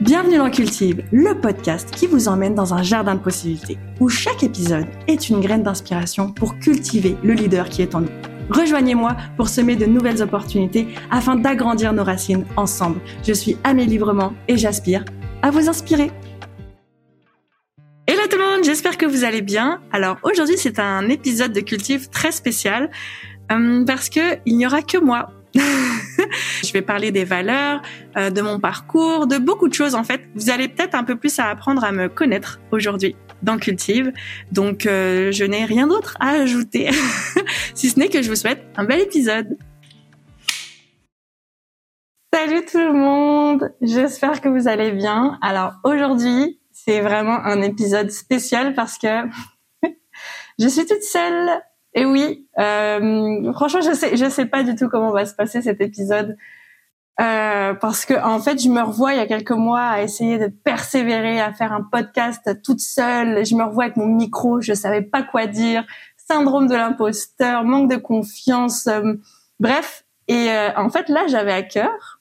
Bienvenue dans Cultive, le podcast qui vous emmène dans un jardin de possibilités, où chaque épisode est une graine d'inspiration pour cultiver le leader qui est en nous. Rejoignez-moi pour semer de nouvelles opportunités afin d'agrandir nos racines ensemble. Je suis Amélie Librement et j'aspire à vous inspirer. Hello tout le monde, j'espère que vous allez bien. Alors aujourd'hui c'est un épisode de Cultive très spécial euh, parce que il n'y aura que moi je vais parler des valeurs, euh, de mon parcours, de beaucoup de choses en fait. Vous allez peut-être un peu plus à apprendre à me connaître aujourd'hui dans Cultive. Donc euh, je n'ai rien d'autre à ajouter, si ce n'est que je vous souhaite un bel épisode. Salut tout le monde, j'espère que vous allez bien. Alors aujourd'hui, c'est vraiment un épisode spécial parce que je suis toute seule et oui, euh, franchement, je sais, je sais pas du tout comment va se passer cet épisode. Euh, parce que en fait, je me revois il y a quelques mois à essayer de persévérer à faire un podcast toute seule. Je me revois avec mon micro, je savais pas quoi dire, syndrome de l'imposteur, manque de confiance, euh, bref. Et en fait, là, j'avais à cœur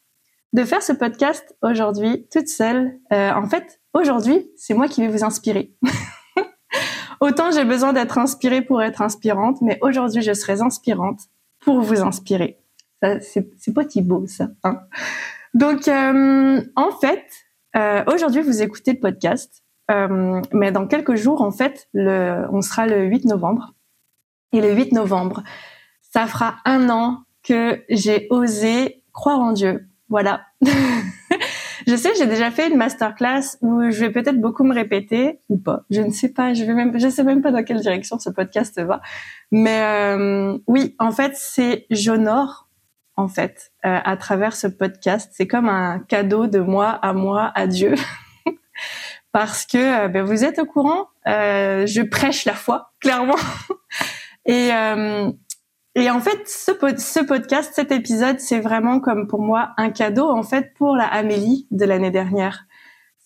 de faire ce podcast aujourd'hui toute seule. En fait, aujourd'hui, c'est moi qui vais vous inspirer. Autant j'ai besoin d'être inspirée pour être inspirante, mais aujourd'hui je serai inspirante pour vous inspirer. C'est pas beau ça. Hein Donc euh, en fait, euh, aujourd'hui vous écoutez le podcast, euh, mais dans quelques jours en fait, le, on sera le 8 novembre. Et le 8 novembre, ça fera un an que j'ai osé croire en Dieu. Voilà. Je sais, j'ai déjà fait une masterclass où je vais peut-être beaucoup me répéter ou pas. Je ne sais pas. Je vais même, je sais même pas dans quelle direction ce podcast va. Mais euh, oui, en fait, c'est j'honore en fait euh, à travers ce podcast. C'est comme un cadeau de moi à moi à Dieu. Parce que euh, ben, vous êtes au courant, je prêche la foi, clairement. Et et en fait, ce, podcast, cet épisode, c'est vraiment comme pour moi un cadeau en fait pour la Amélie de l'année dernière.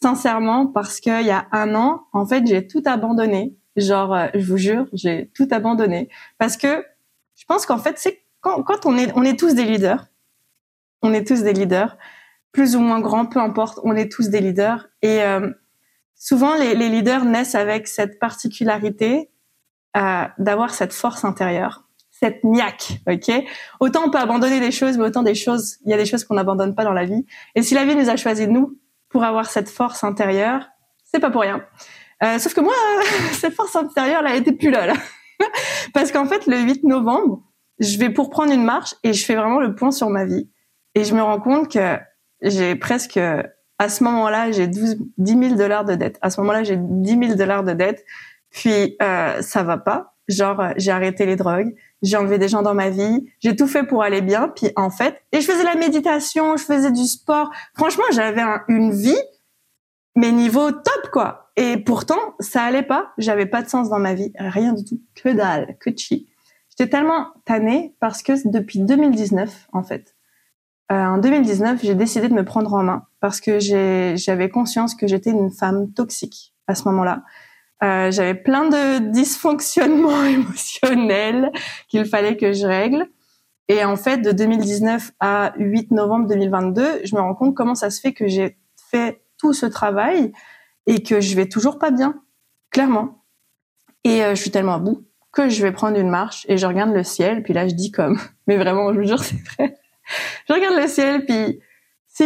Sincèrement, parce qu'il y a un an, en fait, j'ai tout abandonné. Genre, euh, je vous jure, j'ai tout abandonné parce que je pense qu'en fait, c'est quand, on est, on est tous des leaders. On est tous des leaders, plus ou moins grands, peu importe. On est tous des leaders et euh, souvent les, les, leaders naissent avec cette particularité euh, d'avoir cette force intérieure cette niaque, ok? Autant on peut abandonner des choses, mais autant des choses, il y a des choses qu'on n'abandonne pas dans la vie. Et si la vie nous a choisi nous pour avoir cette force intérieure, c'est pas pour rien. Euh, sauf que moi, cette force intérieure, là, elle était plus là. Parce qu'en fait, le 8 novembre, je vais pour prendre une marche et je fais vraiment le point sur ma vie. Et je me rends compte que j'ai presque, à ce moment-là, j'ai 12, 10 000 dollars de dette. À ce moment-là, j'ai 10 000 dollars de dette. Puis, euh, ça va pas. Genre, j'ai arrêté les drogues, j'ai enlevé des gens dans ma vie, j'ai tout fait pour aller bien. Puis en fait, et je faisais la méditation, je faisais du sport. Franchement, j'avais une vie, mais niveau top quoi. Et pourtant, ça allait pas. J'avais pas de sens dans ma vie, rien du tout, que dalle, que chi. J'étais tellement tannée parce que depuis 2019, en fait, euh, en 2019, j'ai décidé de me prendre en main parce que j'avais conscience que j'étais une femme toxique à ce moment-là. Euh, j'avais plein de dysfonctionnements émotionnels qu'il fallait que je règle. Et en fait, de 2019 à 8 novembre 2022, je me rends compte comment ça se fait que j'ai fait tout ce travail et que je vais toujours pas bien, clairement. Et euh, je suis tellement à bout que je vais prendre une marche et je regarde le ciel. Puis là, je dis comme, mais vraiment, je vous jure, c'est vrai. Je regarde le ciel, puis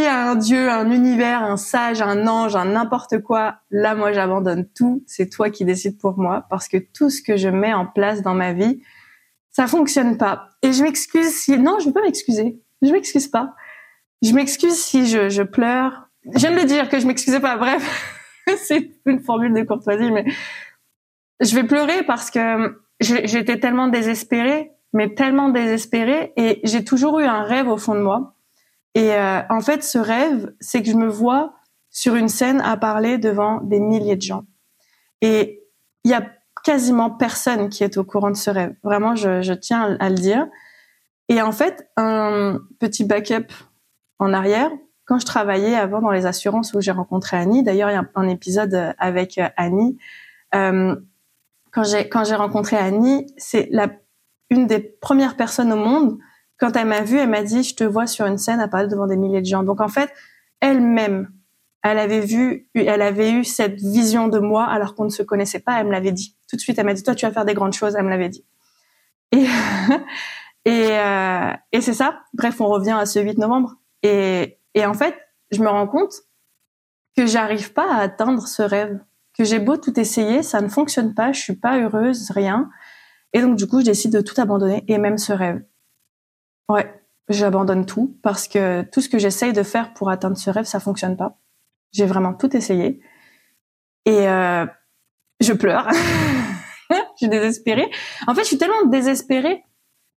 a un dieu, un univers, un sage, un ange, un n'importe quoi, là, moi, j'abandonne tout. C'est toi qui décides pour moi parce que tout ce que je mets en place dans ma vie, ça fonctionne pas. Et je m'excuse si, non, je veux pas m'excuser. Je m'excuse pas. Je m'excuse si je, je pleure. J'aime le dire que je m'excusais pas. Bref, c'est une formule de courtoisie, mais je vais pleurer parce que j'étais tellement désespérée, mais tellement désespérée et j'ai toujours eu un rêve au fond de moi et euh, en fait, ce rêve, c'est que je me vois sur une scène à parler devant des milliers de gens. Et il y a quasiment personne qui est au courant de ce rêve. Vraiment, je, je tiens à le dire. Et en fait, un petit backup en arrière, quand je travaillais avant dans les assurances où j'ai rencontré Annie, d'ailleurs, il y a un, épisode avec Annie. Euh, quand j'ai rencontré Annie, c'est une des premières personnes au monde quand elle m'a vue, elle m'a dit, je te vois sur une scène à parler devant des milliers de gens. Donc en fait, elle-même elle avait vu, elle avait eu cette vision de moi alors qu'on ne se connaissait pas. Elle me l'avait dit tout de suite. Elle m'a dit toi tu vas faire des grandes choses. Elle me l'avait dit. Et et, euh, et c'est ça. Bref, on revient à ce 8 novembre. Et et en fait, je me rends compte que j'arrive pas à atteindre ce rêve. Que j'ai beau tout essayer, ça ne fonctionne pas. Je suis pas heureuse, rien. Et donc du coup, je décide de tout abandonner et même ce rêve. Ouais, j'abandonne tout parce que tout ce que j'essaye de faire pour atteindre ce rêve, ça fonctionne pas. J'ai vraiment tout essayé. Et euh, je pleure. je suis désespérée. En fait, je suis tellement désespérée.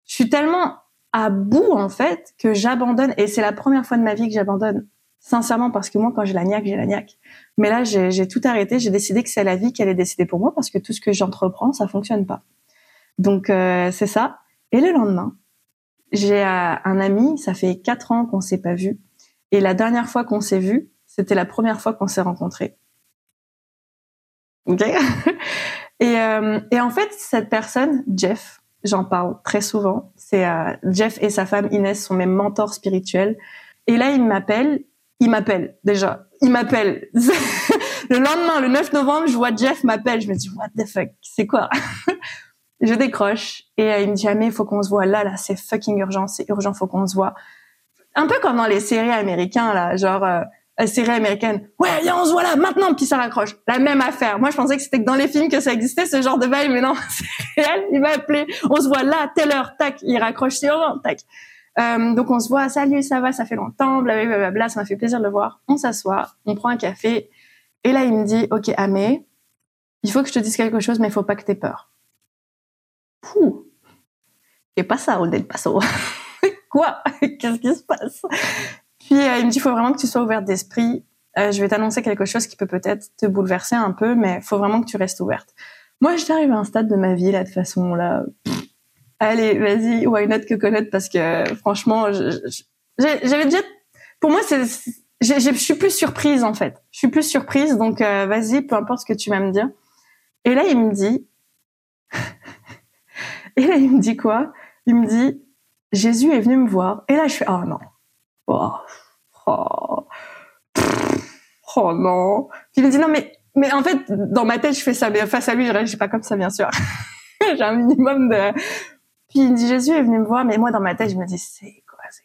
Je suis tellement à bout, en fait, que j'abandonne. Et c'est la première fois de ma vie que j'abandonne. Sincèrement, parce que moi, quand j'ai la niaque, j'ai la niaque. Mais là, j'ai tout arrêté. J'ai décidé que c'est la vie qui allait décider pour moi parce que tout ce que j'entreprends, ça fonctionne pas. Donc, euh, c'est ça. Et le lendemain, j'ai euh, un ami, ça fait quatre ans qu'on s'est pas vu. Et la dernière fois qu'on s'est vu, c'était la première fois qu'on s'est rencontrés. Ok? Et, euh, et en fait, cette personne, Jeff, j'en parle très souvent. C'est euh, Jeff et sa femme Inès sont mes mentors spirituels. Et là, il m'appelle. Il m'appelle déjà. Il m'appelle. le lendemain, le 9 novembre, je vois Jeff m'appelle. Je me dis what the fuck, c'est quoi? Je décroche et euh, il me dit ah mais il faut qu'on se voit là là, c'est fucking urgent, c'est urgent, faut qu'on se voit. Un peu comme dans les séries américaines là, genre euh, série américaine. Ouais, viens, on se voit là, maintenant, puis ça raccroche. La même affaire. Moi, je pensais que c'était que dans les films que ça existait, ce genre de bail, mais non, c'est réel. Il m'a appelé. On se voit là, telle heure, tac. Il raccroche sur tac. Euh, donc, on se voit, salut, ça va, ça fait longtemps, blablabla, bla, ça m'a fait plaisir de le voir. On s'assoit, on prend un café. Et là, il me dit, OK, Amé, il faut que je te dise quelque chose, mais il faut pas que t'aies peur. Pouh. Et pas ça, Odette Passo. Quoi? Qu'est-ce qui se passe? Puis euh, il me dit, il faut vraiment que tu sois ouverte d'esprit. Euh, je vais t'annoncer quelque chose qui peut peut-être te bouleverser un peu, mais il faut vraiment que tu restes ouverte. Moi, j'arrive à un stade de ma vie là de façon là. allez, vas-y, why not que connaître parce que franchement, j'avais déjà. Pour moi, c'est, je suis plus surprise en fait. Je suis plus surprise, donc euh, vas-y, peu importe ce que tu vas me dire. Et là, il me dit. Et là, il me dit quoi? Il me dit Jésus est venu me voir. Et là, je fais oh non. Oh, oh, oh non. Puis il me dit non mais mais en fait dans ma tête je fais ça mais face à lui je réagis pas comme ça bien sûr. J'ai un minimum de. Puis il me dit Jésus est venu me voir mais moi dans ma tête je me dis c'est quoi c'est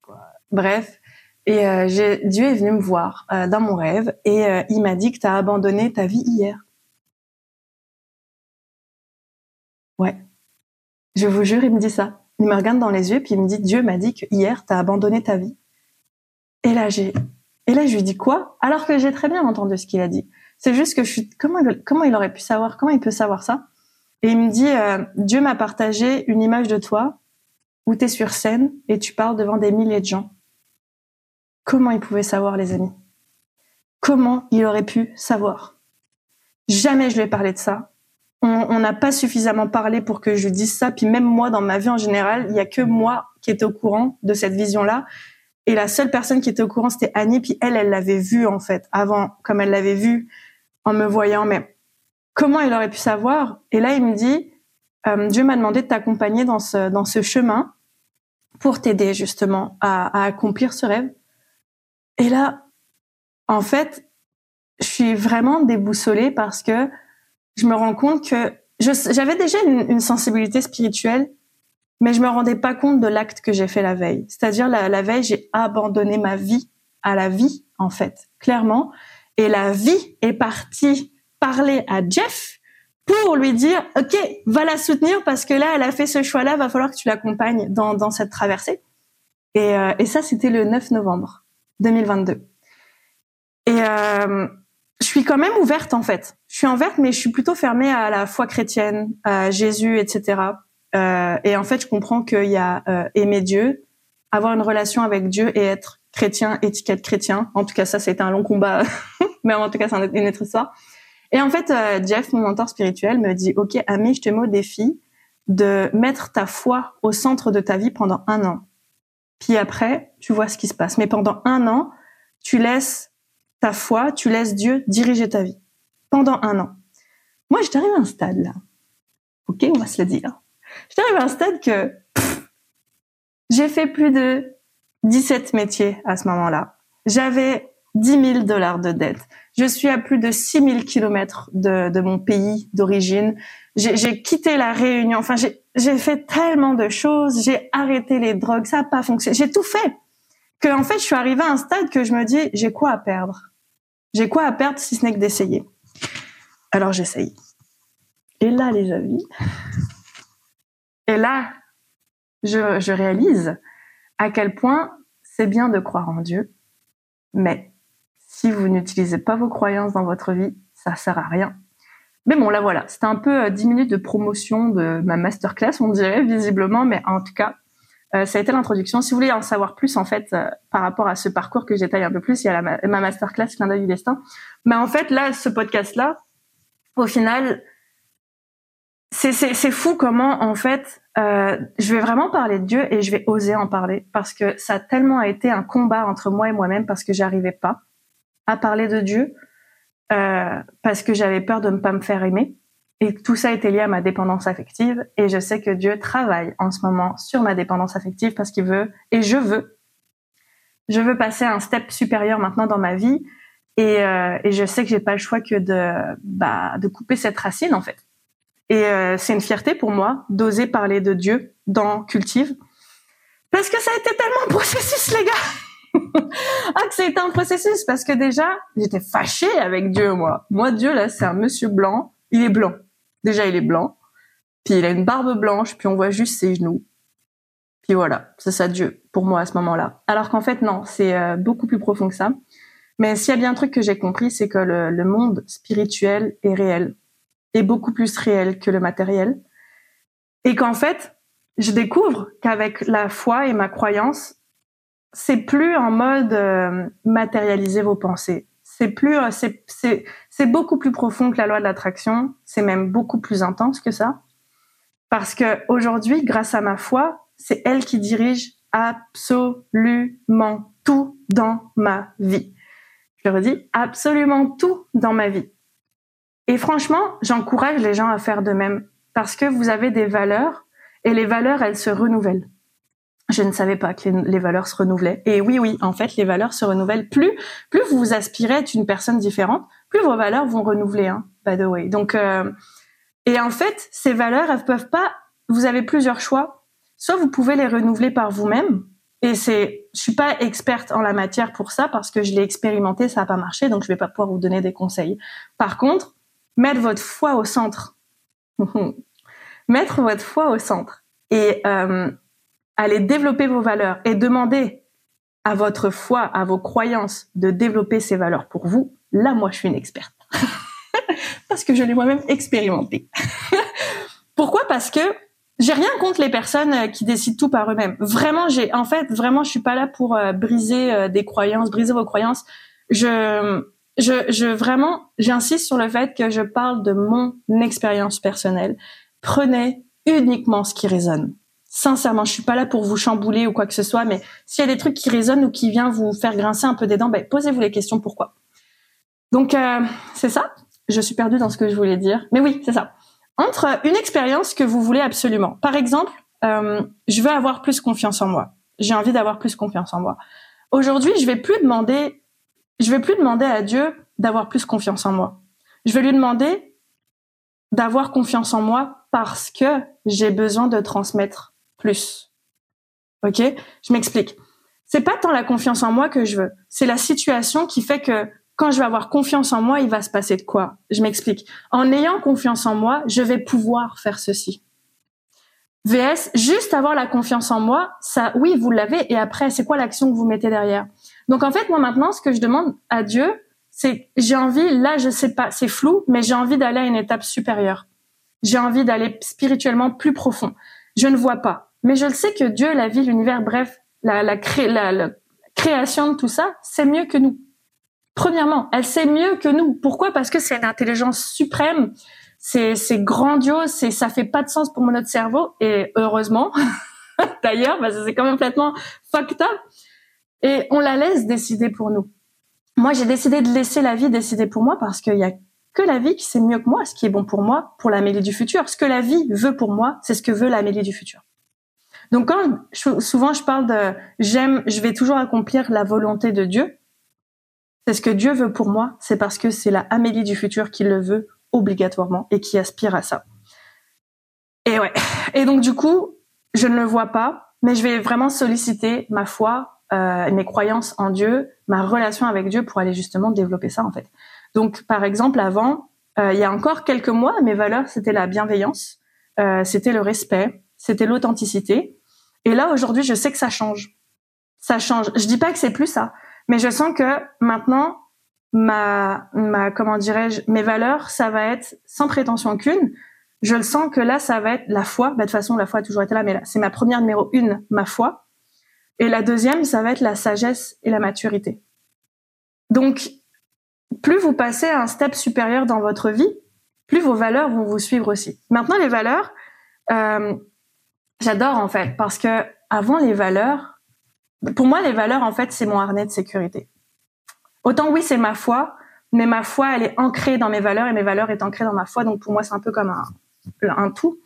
quoi? Bref. Et euh, Dieu est venu me voir euh, dans mon rêve et euh, il m'a dit que tu as abandonné ta vie hier. Ouais. Je vous jure, il me dit ça il me regarde dans les yeux puis il me dit Dieu m'a dit que hier t'as abandonné ta vie. Et là j'ai et là je lui dis quoi? Alors que j'ai très bien entendu ce qu'il a dit. C'est juste que je suis comment comment il aurait pu savoir comment il peut savoir ça? Et il me dit euh, Dieu m'a partagé une image de toi où tu es sur scène et tu parles devant des milliers de gens. Comment il pouvait savoir les amis? Comment il aurait pu savoir? Jamais je lui ai parlé de ça on n'a pas suffisamment parlé pour que je dise ça. Puis même moi, dans ma vie en général, il y a que moi qui était au courant de cette vision-là. Et la seule personne qui était au courant, c'était Annie. Puis elle, elle l'avait vue en fait avant, comme elle l'avait vue en me voyant. Mais comment il aurait pu savoir? Et là, il me dit, euh, Dieu m'a demandé de t'accompagner dans ce dans ce chemin pour t'aider justement à, à accomplir ce rêve. Et là, en fait, je suis vraiment déboussolée parce que je me rends compte que j'avais déjà une, sensibilité spirituelle, mais je me rendais pas compte de l'acte que j'ai fait la veille. C'est-à-dire la, la veille, j'ai abandonné ma vie à la vie, en fait, clairement. Et la vie est partie parler à Jeff pour lui dire, OK, va la soutenir parce que là, elle a fait ce choix-là, va falloir que tu l'accompagnes dans, dans cette traversée. Et, euh, et ça, c'était le 9 novembre 2022. Et euh, suis quand même ouverte en fait. Je suis ouverte, mais je suis plutôt fermée à la foi chrétienne, à Jésus, etc. Euh, et en fait, je comprends qu'il y a euh, aimer Dieu, avoir une relation avec Dieu et être chrétien, étiquette chrétien. En tout cas, ça, c'était un long combat, mais en tout cas, c'est une autre histoire. Et en fait, euh, Jeff, mon mentor spirituel, me dit, OK, Ami, je te mets au défi de mettre ta foi au centre de ta vie pendant un an. Puis après, tu vois ce qui se passe. Mais pendant un an, tu laisses ta foi, tu laisses Dieu diriger ta vie pendant un an. Moi, je t'arrive à un stade là. Ok, on va se le dire. Je t'arrive à un stade que j'ai fait plus de 17 métiers à ce moment-là. J'avais 10 000 dollars de dette. Je suis à plus de 6 000 kilomètres de, de mon pays d'origine. J'ai quitté la Réunion. Enfin, j'ai fait tellement de choses. J'ai arrêté les drogues. Ça n'a pas fonctionné. J'ai tout fait. Que en fait, je suis arrivée à un stade que je me dis, j'ai quoi à perdre? J'ai quoi à perdre si ce n'est que d'essayer? Alors j'essaye. Et là, les amis, et là, je, réalise à quel point c'est bien de croire en Dieu, mais si vous n'utilisez pas vos croyances dans votre vie, ça sert à rien. Mais bon, là voilà, c'était un peu 10 euh, minutes de promotion de ma masterclass, on dirait visiblement, mais en tout cas, euh, ça a été l'introduction. Si vous voulez en savoir plus, en fait, euh, par rapport à ce parcours que j'étaille un peu plus, il y a ma masterclass Clin d'œil du destin. Mais en fait, là, ce podcast-là, au final, c'est fou comment, en fait, euh, je vais vraiment parler de Dieu et je vais oser en parler parce que ça a tellement été un combat entre moi et moi-même parce que j'arrivais pas à parler de Dieu euh, parce que j'avais peur de ne pas me faire aimer. Et tout ça était lié à ma dépendance affective. Et je sais que Dieu travaille en ce moment sur ma dépendance affective parce qu'il veut, et je veux, je veux passer un step supérieur maintenant dans ma vie. Et, euh, et je sais que j'ai pas le choix que de, bah, de couper cette racine en fait. Et euh, c'est une fierté pour moi d'oser parler de Dieu dans Cultive. Parce que ça a été tellement un processus, les gars ah, que c'était un processus parce que déjà, j'étais fâchée avec Dieu, moi. Moi, Dieu, là, c'est un monsieur blanc. Il est blanc. Déjà, il est blanc. Puis il a une barbe blanche, puis on voit juste ses genoux. Puis voilà, c'est ça Dieu pour moi à ce moment-là. Alors qu'en fait, non, c'est euh, beaucoup plus profond que ça. Mais s'il y a bien un truc que j'ai compris, c'est que le, monde spirituel est réel, est beaucoup plus réel que le matériel. Et qu'en fait, je découvre qu'avec la foi et ma croyance, c'est plus en mode euh, matérialiser vos pensées. C'est plus, euh, c'est, c'est, beaucoup plus profond que la loi de l'attraction. C'est même beaucoup plus intense que ça. Parce que aujourd'hui, grâce à ma foi, c'est elle qui dirige absolument tout dans ma vie. Je redis, absolument tout dans ma vie. Et franchement, j'encourage les gens à faire de même parce que vous avez des valeurs et les valeurs, elles se renouvellent je ne savais pas que les, valeurs se renouvelaient. Et oui, oui, en fait, les valeurs se renouvellent. Plus, plus vous aspirez à être une personne différente, plus vos valeurs vont renouveler, hein, by the way. Donc, euh, et en fait, ces valeurs, elles peuvent pas. Vous avez plusieurs choix. Soit vous pouvez les renouveler par vous-même. Et c'est, je suis pas experte en la matière pour ça parce que je l'ai expérimenté, ça n'a pas marché, donc je vais pas pouvoir vous donner des conseils. Par contre, mettre votre foi au centre. mettre votre foi au centre. Et euh, allez développer vos valeurs et demander à votre foi, à vos croyances de développer ces valeurs pour vous, là, moi, je suis une experte. Parce que je l'ai moi-même expérimenté. Pourquoi? Parce que j'ai rien contre les personnes euh, qui décident tout par eux-mêmes. Vraiment, j'ai, en fait, vraiment, je suis pas là pour euh, briser euh, des croyances, briser vos croyances. Je, je, je vraiment, j'insiste sur le fait que je parle de mon expérience personnelle. Prenez uniquement ce qui résonne. Sincèrement, je suis pas là pour vous chambouler ou quoi que ce soit, mais s'il y a des trucs qui résonnent ou qui viennent vous faire grincer un peu des dents, ben, posez-vous les questions pourquoi? Donc euh, c'est ça. Je suis perdue dans ce que je voulais dire, mais oui, c'est ça. Entre une expérience que vous voulez absolument. Par exemple, euh, je veux avoir plus confiance en moi. J'ai envie d'avoir plus confiance en moi. Aujourd'hui, je vais plus demander, je vais plus demander à Dieu d'avoir plus confiance en moi. Je vais lui demander d'avoir confiance en moi parce que j'ai besoin de transmettre plus. Ok? Je m'explique. C'est pas tant la confiance en moi que je veux. C'est la situation qui fait que quand je vais avoir confiance en moi, il va se passer de quoi? Je m'explique. En ayant confiance en moi, je vais pouvoir faire ceci. VS, juste avoir la confiance en moi, ça, oui, vous l'avez. Et après, c'est quoi l'action que vous mettez derrière? Donc en fait, moi maintenant, ce que je demande à Dieu, c'est j'ai envie. Là, je sais pas, c'est flou, mais j'ai envie d'aller à une étape supérieure. J'ai envie d'aller spirituellement plus profond. Je ne vois pas mais je le sais que Dieu, la vie, l'univers, bref, la, la, la, création de tout ça, c'est mieux que nous. Premièrement, elle sait mieux que nous. Pourquoi? Parce que c'est une intelligence suprême, c'est grandiose, c'est ça fait pas de sens pour notre cerveau et heureusement. D'ailleurs, parce que c'est quand même complètement fucked. Et on la laisse décider pour nous. Moi, j'ai décidé de laisser la vie décider pour moi parce qu'il y a que la vie qui sait mieux que moi ce qui est bon pour moi, pour l'Amélie du futur. Ce que la vie veut pour moi, c'est ce que veut l'Amélie du futur. Donc quand souvent je parle de j'aime, je vais toujours accomplir la volonté de Dieu. C'est ce que Dieu veut pour moi, c'est parce que c'est la Amélie du futur qui le veut obligatoirement et qui aspire à ça. Et ouais. Et donc du coup, je ne le vois pas, mais je vais vraiment solliciter ma foi, euh, mes croyances en Dieu, ma relation avec Dieu pour aller justement développer ça en fait. Donc par exemple, avant, euh, il y a encore quelques mois, mes valeurs c'était la bienveillance, euh, c'était le respect, c'était l'authenticité. Et là aujourd'hui, je sais que ça change. Ça change. Je dis pas que c'est plus ça, mais je sens que maintenant ma ma comment dirais-je mes valeurs, ça va être sans prétention aucune. Je le sens que là, ça va être la foi. Bah, de toute façon, la foi a toujours été là, mais là, c'est ma première numéro une, ma foi. Et la deuxième, ça va être la sagesse et la maturité. Donc, plus vous passez à un step supérieur dans votre vie, plus vos valeurs vont vous suivre aussi. Maintenant, les valeurs, euh, j'adore en fait, parce que avant les valeurs, pour moi, les valeurs, en fait, c'est mon harnais de sécurité. Autant oui, c'est ma foi, mais ma foi, elle est ancrée dans mes valeurs et mes valeurs est ancrées dans ma foi. Donc pour moi, c'est un peu comme un, un tout.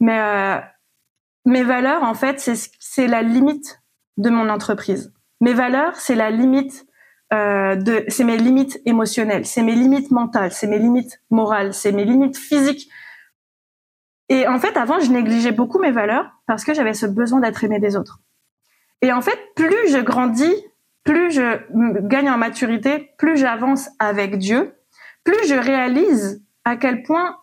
Mais euh, mes valeurs, en fait, c'est la limite de mon entreprise. Mes valeurs, c'est la limite euh, de, c'est mes limites émotionnelles, c'est mes limites mentales, c'est mes limites morales, c'est mes limites physiques. Et en fait, avant, je négligeais beaucoup mes valeurs parce que j'avais ce besoin d'être aimé des autres. Et en fait, plus je grandis, plus je gagne en maturité, plus j'avance avec Dieu, plus je réalise à quel point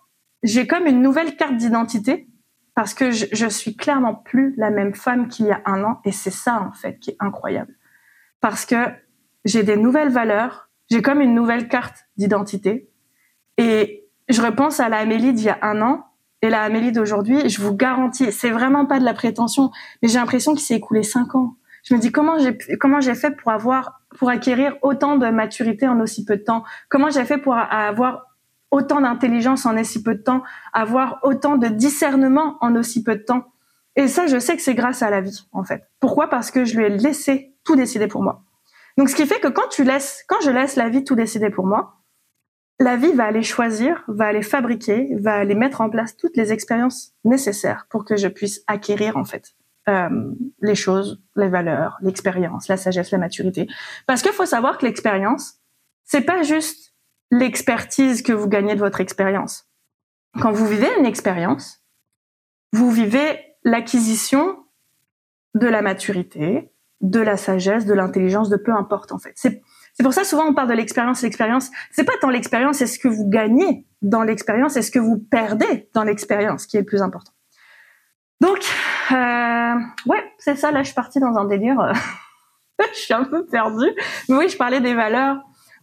j'ai comme une nouvelle carte d'identité parce que je, suis clairement plus la même femme qu'il y a un an et c'est ça en fait qui est incroyable. Parce que j'ai des nouvelles valeurs, j'ai comme une nouvelle carte d'identité et je repense à la Amélie d'il y a un an et la Amélie d'aujourd'hui, je vous garantis, c'est vraiment pas de la prétention, mais j'ai l'impression qu'il s'est écoulé cinq ans. Je me dis comment j'ai comment j'ai fait pour avoir pour acquérir autant de maturité en aussi peu de temps? Comment j'ai fait pour avoir autant d'intelligence en aussi peu de temps, avoir autant de discernement en aussi peu de temps? Et ça, je sais que c'est grâce à la vie, en fait. Pourquoi? Parce que je lui ai laissé tout décider pour moi. Donc, ce qui fait que quand tu laisses, quand je laisse la vie tout décider pour moi, la vie va aller choisir, va aller fabriquer, va aller mettre en place toutes les expériences nécessaires pour que je puisse acquérir, en fait, euh, les choses, les valeurs, l'expérience, la sagesse, la maturité. Parce qu'il faut savoir que l'expérience, c'est pas juste l'expertise que vous gagnez de votre expérience. Quand vous vivez une expérience, vous vivez l'acquisition de la maturité, de la sagesse, de l'intelligence, de peu importe en fait. C'est c'est pour ça souvent on parle de l'expérience. L'expérience, c'est pas tant l'expérience, c'est ce que vous gagnez dans l'expérience, c'est ce que vous perdez dans l'expérience qui est le plus important. Donc, euh, ouais, c'est ça. Là, je suis partie dans un délire. je suis un peu perdue. Mais oui, je parlais des valeurs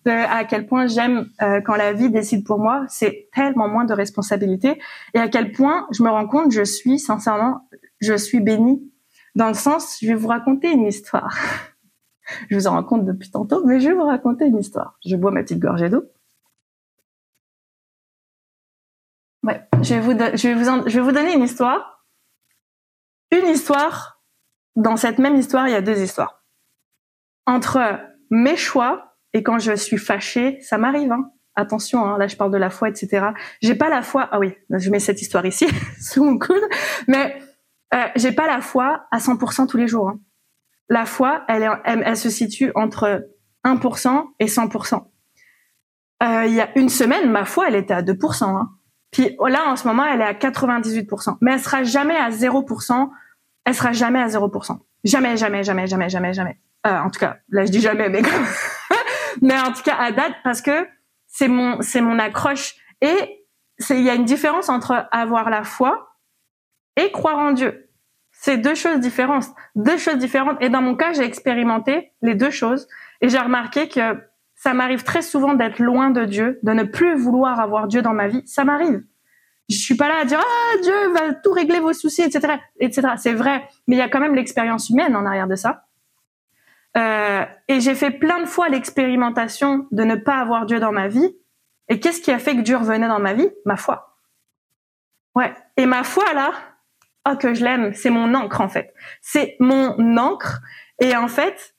de à quel point j'aime euh, quand la vie décide pour moi, c'est tellement moins de responsabilité et à quel point je me rends compte, je suis sincèrement, je suis bénie dans le sens, je vais vous raconter une histoire. je vous en raconte depuis tantôt, mais je vais vous raconter une histoire. Je bois ma petite gorgée d'eau. Ouais, je vais vous, je vais vous, je vais vous donner une histoire. Une histoire. Dans cette même histoire, il y a deux histoires. Entre mes choix et quand je suis fâchée, ça m'arrive. Hein. Attention, hein, là je parle de la foi, etc. J'ai pas la foi. Ah oui, je mets cette histoire ici sous mon coude. Mais euh, j'ai pas la foi à 100% tous les jours. Hein. La foi, elle, est, elle, se situe entre 1% et 100%. Euh, il y a une semaine, ma foi, elle était à 2%. Hein. Puis là, en ce moment, elle est à 98%. Mais elle sera jamais à 0%. Elle sera jamais à 0%. Jamais, jamais, jamais, jamais, jamais, jamais. Euh, en tout cas, là, je dis jamais, mais mais en tout cas à date parce que c'est mon c'est mon accroche et il y a une différence entre avoir la foi et croire en Dieu. C'est deux choses différentes, deux choses différentes. Et dans mon cas, j'ai expérimenté les deux choses et j'ai remarqué que ça m'arrive très souvent d'être loin de Dieu, de ne plus vouloir avoir Dieu dans ma vie. Ça m'arrive. Je suis pas là à dire ah Dieu va tout régler vos soucis, etc., etc. C'est vrai, mais il y a quand même l'expérience humaine en arrière de ça. Euh, et j'ai fait plein de fois l'expérimentation de ne pas avoir Dieu dans ma vie. Et qu'est-ce qui a fait que Dieu revenait dans ma vie? Ma foi. Ouais. Et ma foi là, oh que je l'aime, c'est mon encre en fait. C'est mon encre. Et en fait,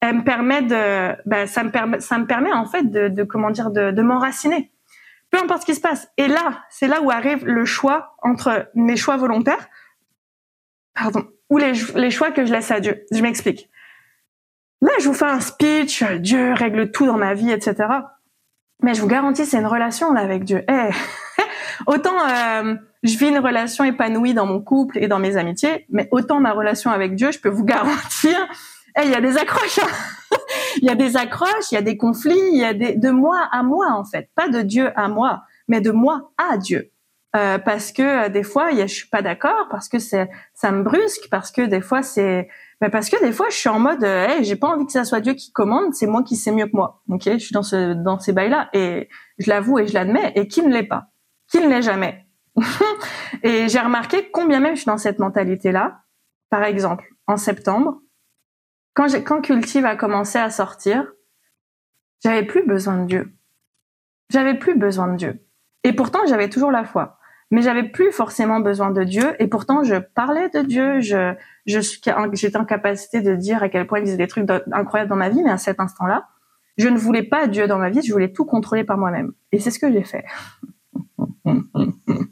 elle me permet de, ben, ça me permet, ça me permet en fait de, comment dire, de, m'enraciner. Peu importe ce qui se passe. Et là, c'est là où arrive le choix entre mes choix volontaires, pardon, ou les, choix que je laisse à Dieu. Je m'explique là, je vous fais un speech, Dieu règle tout dans ma vie, etc. Mais je vous garantis, c'est une relation là avec Dieu. Eh, autant euh, je vis une relation épanouie dans mon couple et dans mes amitiés, mais autant ma relation avec Dieu, je peux vous garantir, il y a des accroches. Hein. il y a des accroches, il y a des conflits, il y a des de moi à moi en fait, pas de Dieu à moi, mais de moi à Dieu. Euh, parce que euh, des fois, y a, je suis pas d'accord, parce que c'est ça me brusque, parce que des fois c'est mais parce que des fois, je suis en mode, euh, j'ai pas envie que ça soit Dieu qui commande, c'est moi qui sais mieux que moi. Ok, je suis dans ce dans ces bails-là et je l'avoue et je l'admets. Et qui ne l'est pas, qui ne l'est jamais? et j'ai remarqué combien même je suis dans cette mentalité-là. Par exemple, en septembre, quand quand Cultive a commencé à sortir, j'avais plus besoin de Dieu. J'avais plus besoin de Dieu. Et pourtant, j'avais toujours la foi mais j'avais plus forcément besoin de Dieu et pourtant je parlais de Dieu, je j'étais en capacité de dire à quel point il faisait des trucs incroyables dans ma vie, mais à cet instant-là, je ne voulais pas Dieu dans ma vie, je voulais tout contrôler par moi-même. Et c'est ce que j'ai fait.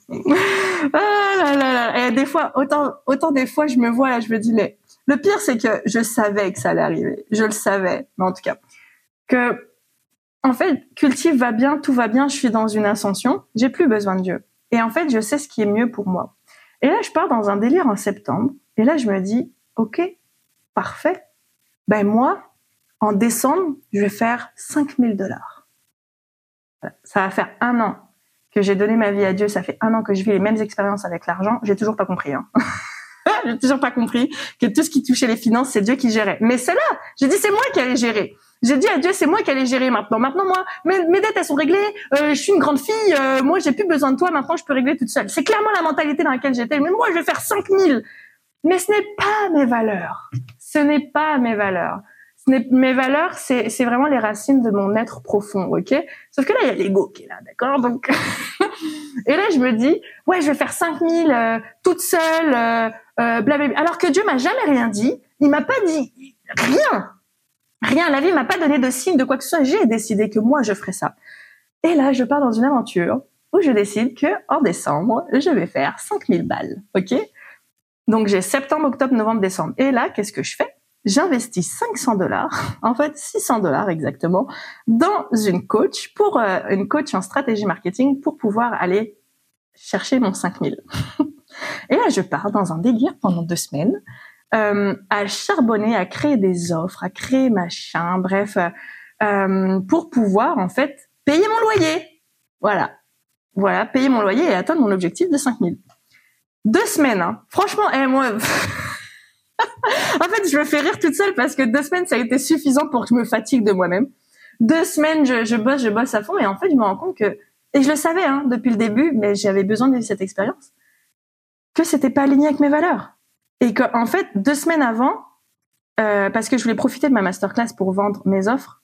ah là là là. Et des fois, autant autant des fois, je me vois là, je me dis mais le pire c'est que je savais que ça allait arriver, je le savais, mais en tout cas que en fait, cultive va bien, tout va bien, je suis dans une ascension, j'ai plus besoin de Dieu. Et en fait, je sais ce qui est mieux pour moi. Et là, je pars dans un délire en septembre. Et là, je me dis, OK, parfait. Ben moi, en décembre, je vais faire 5000 dollars. Ça va faire un an que j'ai donné ma vie à Dieu. Ça fait un an que je vis les mêmes expériences avec l'argent. J'ai toujours pas compris. Hein. j'ai toujours pas compris que tout ce qui touchait les finances, c'est Dieu qui gérait. Mais c'est là. J'ai dit, c'est moi qui allais gérer. J'ai dit à Dieu, c'est moi qui allais gérer maintenant. Maintenant, moi, mes, mes dettes, elles sont réglées. Euh, je suis une grande fille. Euh, moi, j'ai plus besoin de toi. Maintenant, je peux régler toute seule. C'est clairement la mentalité dans laquelle j'étais. Mais moi, je vais faire 5000. Mais ce n'est pas mes valeurs. Ce n'est pas mes valeurs. Mes valeurs, c'est vraiment les racines de mon être profond, ok? Sauf que là, il y a l'ego qui est là, d'accord? Donc, et là, je me dis, ouais, je vais faire 5000 euh, toute seule, euh, euh, blablabla. Alors que Dieu m'a jamais rien dit. Il m'a pas dit rien. Rien, la vie m'a pas donné de signe de quoi que ce soit. J'ai décidé que moi, je ferais ça. Et là, je pars dans une aventure où je décide que en décembre, je vais faire 5000 balles. OK? Donc, j'ai septembre, octobre, novembre, décembre. Et là, qu'est-ce que je fais? J'investis 500 dollars, en fait 600 dollars exactement, dans une coach pour euh, une coach en stratégie marketing pour pouvoir aller chercher mon 5000. Et là, je pars dans un délire pendant deux semaines euh, à charbonner, à créer des offres, à créer machin, bref, euh, pour pouvoir en fait payer mon loyer. Voilà, voilà, payer mon loyer et atteindre mon objectif de 5000. Deux semaines, hein. franchement, eh, moi. en fait, je me fais rire toute seule parce que deux semaines, ça a été suffisant pour que je me fatigue de moi-même. Deux semaines, je, bosse, je bosse à fond, et en fait, je me rends compte que, et je le savais hein, depuis le début, mais j'avais besoin de cette expérience, que c'était pas aligné avec mes valeurs. Et qu'en en fait, deux semaines avant, euh, parce que je voulais profiter de ma masterclass pour vendre mes offres,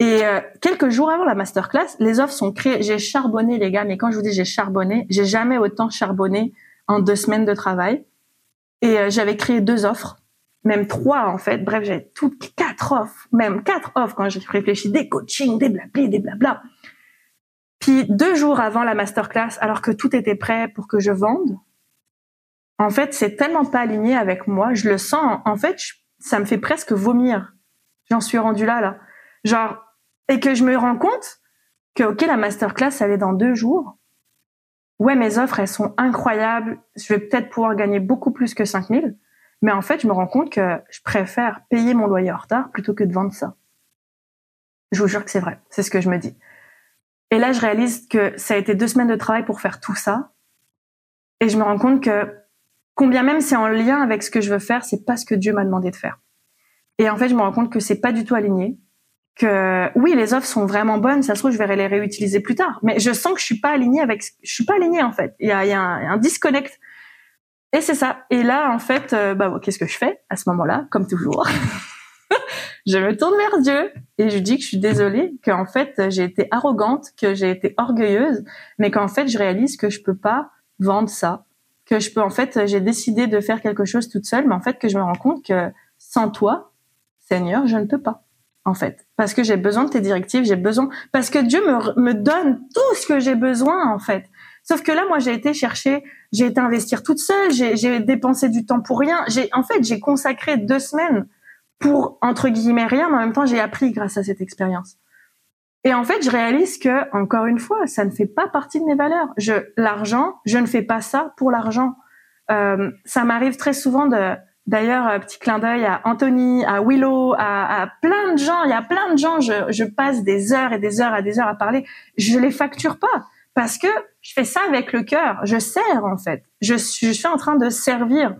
et euh, quelques jours avant la masterclass, les offres sont créées. J'ai charbonné, les gars, mais quand je vous dis j'ai charbonné, j'ai jamais autant charbonné en deux semaines de travail. Et euh, j'avais créé deux offres, même trois en fait. Bref, j'avais toutes quatre offres, même quatre offres quand j'ai réfléchi, des coachings, des blabla, des blabla. Puis deux jours avant la masterclass, alors que tout était prêt pour que je vende, en fait, c'est tellement pas aligné avec moi. Je le sens. En fait, ça me fait presque vomir. J'en suis rendu là, là. Genre, et que je me rends compte que, ok, la masterclass, elle est dans deux jours. Ouais, mes offres, elles sont incroyables. Je vais peut-être pouvoir gagner beaucoup plus que 5000. Mais en fait, je me rends compte que je préfère payer mon loyer en retard plutôt que de vendre ça. Je vous jure que c'est vrai. C'est ce que je me dis. Et là, je réalise que ça a été deux semaines de travail pour faire tout ça. Et je me rends compte que combien même c'est en lien avec ce que je veux faire, c'est pas ce que Dieu m'a demandé de faire. Et en fait, je me rends compte que c'est pas du tout aligné. Que oui, les offres sont vraiment bonnes, ça se trouve je vais les réutiliser plus tard, mais je sens que je suis pas alignée avec, je suis pas alignée en fait. Il y a, y a un, disconnect. Et c'est ça. Et là, en fait, euh, bah, qu'est-ce que je fais à ce moment-là, comme toujours Je me tourne vers Dieu et je dis que je suis désolée, qu'en fait j'ai été arrogante, que j'ai été orgueilleuse, mais qu'en fait je réalise que je peux pas vendre ça que je peux en fait j'ai décidé de faire quelque chose toute seule mais en fait que je me rends compte que sans toi Seigneur je ne peux pas en fait parce que j'ai besoin de tes directives j'ai besoin parce que Dieu me, me donne tout ce que j'ai besoin en fait sauf que là moi j'ai été chercher j'ai été investir toute seule j'ai dépensé du temps pour rien j'ai en fait j'ai consacré deux semaines pour entre guillemets rien, mais en même temps j'ai appris grâce à cette expérience. Et en fait, je réalise que encore une fois, ça ne fait pas partie de mes valeurs. Je l'argent, je ne fais pas ça pour l'argent. Euh, ça m'arrive très souvent de D'ailleurs, euh, petit clin d'œil à Anthony, à Willow, à, à, plein de gens. Il y a plein de gens. Je, je passe des heures et des heures et des heures à parler. Je les facture pas parce que je fais ça avec le cœur. Je sers en fait. Je, je suis en train de servir.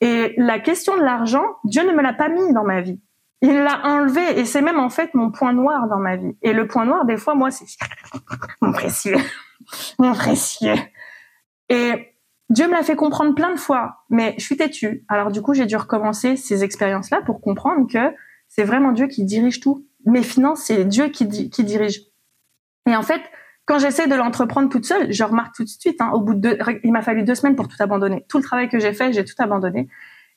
Et la question de l'argent, Dieu ne me l'a pas mis dans ma vie. Il l'a enlevé et c'est même en fait mon point noir dans ma vie. Et le point noir, des fois, moi, c'est mon précieux, mon précieux. Et Dieu me l'a fait comprendre plein de fois, mais je suis têtue. Alors du coup, j'ai dû recommencer ces expériences-là pour comprendre que c'est vraiment Dieu qui dirige tout. Mes finances, c'est Dieu qui, qui dirige. Et en fait, quand j'essaie de l'entreprendre toute seule, je remarque tout de suite, hein, au bout de deux, il m'a fallu deux semaines pour tout abandonner. Tout le travail que j'ai fait, j'ai tout abandonné.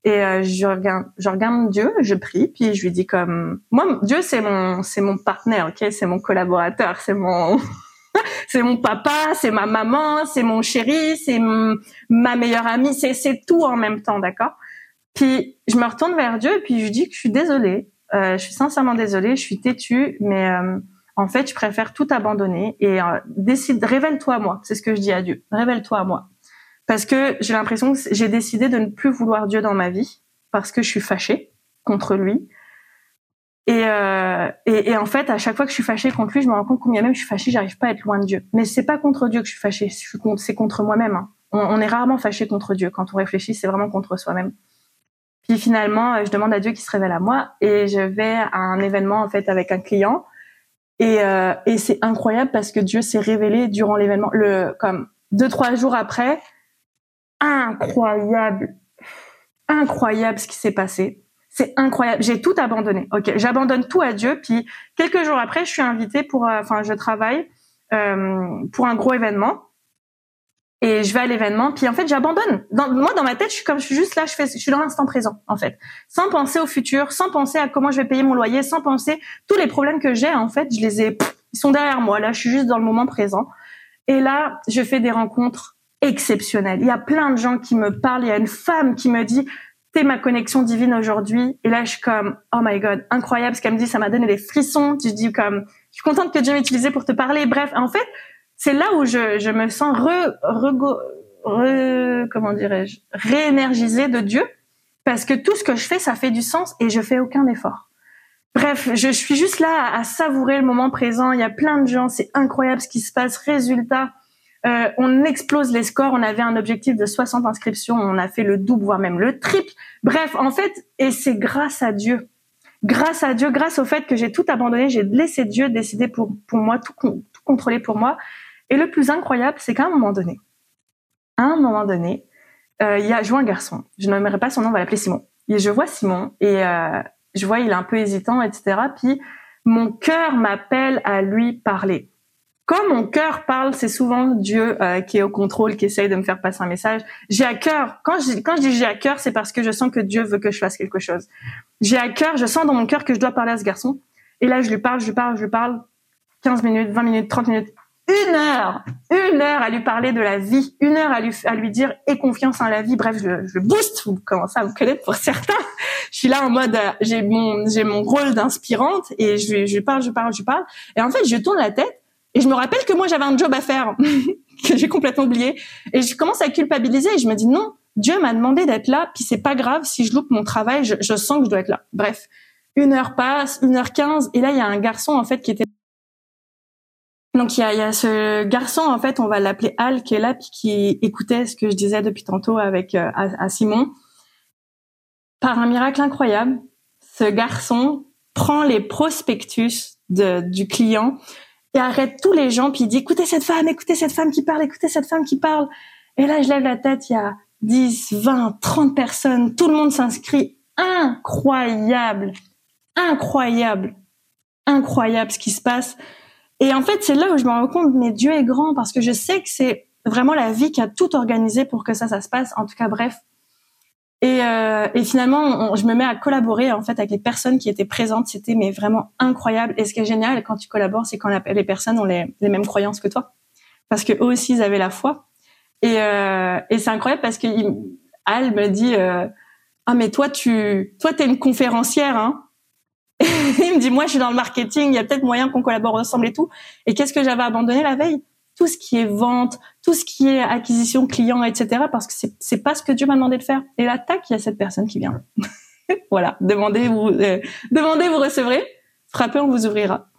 Et euh, je regarde, je regarde Dieu, je prie, puis je lui dis comme, moi, Dieu c'est mon, c'est mon partenaire, ok, c'est mon collaborateur, c'est mon, c'est mon papa, c'est ma maman, c'est mon chéri, c'est ma meilleure amie, c'est c'est tout en même temps, d'accord? Puis je me retourne vers Dieu et puis je dis que je suis désolée, euh, je suis sincèrement désolée, je suis têtue, mais euh, en fait, je préfère tout abandonner et euh, décide, révèle-toi à moi. C'est ce que je dis à Dieu. Révèle-toi à moi. Parce que j'ai l'impression que j'ai décidé de ne plus vouloir Dieu dans ma vie parce que je suis fâchée contre lui et, euh, et, et, en fait, à chaque fois que je suis fâchée contre lui, je me rends compte combien même je suis fâchée, j'arrive pas à être loin de Dieu. Mais c'est pas contre Dieu que je suis fâchée, c'est contre moi-même. Hein. On, est rarement fâché contre Dieu. Quand on réfléchit, c'est vraiment contre soi-même. Puis finalement, euh, je demande à Dieu qui se révèle à moi et je vais à un événement en fait avec un client et, euh, et c'est incroyable parce que Dieu s'est révélé durant l'événement. Le comme deux trois jours après, incroyable, incroyable ce qui s'est passé c'est incroyable. J'ai tout abandonné. Ok, j'abandonne tout à Dieu. Puis quelques jours après, je suis invitée pour, euh, enfin, je travaille euh, pour un gros événement. Et je vais à l'événement, puis en fait j'abandonne. Dans, moi dans ma tête, je suis comme je suis juste là, je fais, je suis dans l'instant présent en fait, sans penser au futur, sans penser à comment je vais payer mon loyer, sans penser tous les problèmes que j'ai en fait, je les ai, ils sont derrière moi. Là, je suis juste dans le moment présent. Et là, je fais des rencontres exceptionnelles. Il y a plein de gens qui me parlent. Il y a une femme qui me dit ma connexion divine aujourd'hui. Et là, je suis comme, oh my god, incroyable ce qu'elle me dit, ça m'a donné des frissons. Je dis comme, je suis contente que Dieu m'ait utilisé pour te parler. Bref, en fait, c'est là où je, je me sens re, re, comment dirais-je, réénergisée de Dieu. Parce que tout ce que je fais, ça fait du sens et je fais aucun effort. Bref, je, suis juste là à savourer le moment présent. Il y a plein de gens, c'est incroyable ce qui se passe. Résultat, euh, on explose les scores. On avait un objectif de 60 inscriptions. On a fait le double, voire même le triple. Bref, en fait, et c'est grâce à Dieu. Grâce à Dieu, grâce au fait que j'ai tout abandonné, j'ai laissé Dieu décider pour, pour moi, tout, tout contrôler pour moi. Et le plus incroyable, c'est qu'à un moment donné, à un moment donné, euh, il y a, je vois un garçon. Je n'aimerais pas son nom, on va l'appeler Simon. Et je vois Simon et euh, je vois il est un peu hésitant, etc. Puis mon cœur m'appelle à lui parler quand mon cœur parle, c'est souvent Dieu euh, qui est au contrôle, qui essaye de me faire passer un message. J'ai à cœur. Quand je, quand je dis j'ai à cœur, c'est parce que je sens que Dieu veut que je fasse quelque chose. J'ai à cœur, je sens dans mon cœur que je dois parler à ce garçon. Et là, je lui parle, je lui parle, je lui parle. 15 minutes, 20 minutes, 30 minutes, une heure, une heure à lui parler de la vie, une heure à lui, à lui dire aie confiance en la vie. Bref, je, je booste. Vous commencez à me connaître pour certains. Je suis là en mode, euh, j'ai mon, j'ai mon rôle d'inspirante et je, je parle, je parle, je parle. Et en fait, je tourne la tête et je me rappelle que moi, j'avais un job à faire que j'ai complètement oublié. Et je commence à culpabiliser et je me dis non, Dieu m'a demandé d'être là, puis c'est pas grave si je loupe mon travail, je, sens que je dois être là. Bref, une heure passe, une heure quinze, et là il y a un garçon en fait qui était. Donc il y a, y a ce garçon en fait, on va l'appeler Al, qui est là puis qui écoutait ce que je disais depuis tantôt avec euh, à Simon. Par un miracle incroyable, ce garçon prend les prospectus de, du client il arrête tous les gens, puis il dit écoutez cette femme, écoutez cette femme qui parle, écoutez cette femme qui parle. Et là, je lève la tête, il y a 10, 20, 30 personnes, tout le monde s'inscrit. Incroyable, incroyable, incroyable ce qui se passe. Et en fait, c'est là où je me rends compte, mais Dieu est grand parce que je sais que c'est vraiment la vie qui a tout organisé pour que ça, ça se passe. En tout cas, bref, et, euh, et finalement, je me mets à collaborer en fait avec les personnes qui étaient présentes. C'était mais vraiment incroyable. Et ce qui est génial quand tu collabores, c'est quand les personnes ont les, mêmes croyances que toi, parce que eux aussi ils avaient la foi. Et, euh, c'est incroyable parce que Al me dit, euh, ah mais toi tu toi t'es une conférencière hein il me dit moi je suis dans le marketing il y a peut-être moyen qu'on collabore ensemble et tout et qu'est-ce que j'avais abandonné la veille? Tout ce qui est vente tout ce qui est acquisition client etc parce que c'est pas ce que Dieu m'a demandé de faire. Et là tac il y a cette personne qui vient. Voilà. Demandez vous euh, demandez vous recevrez. Frappez on vous ouvrira.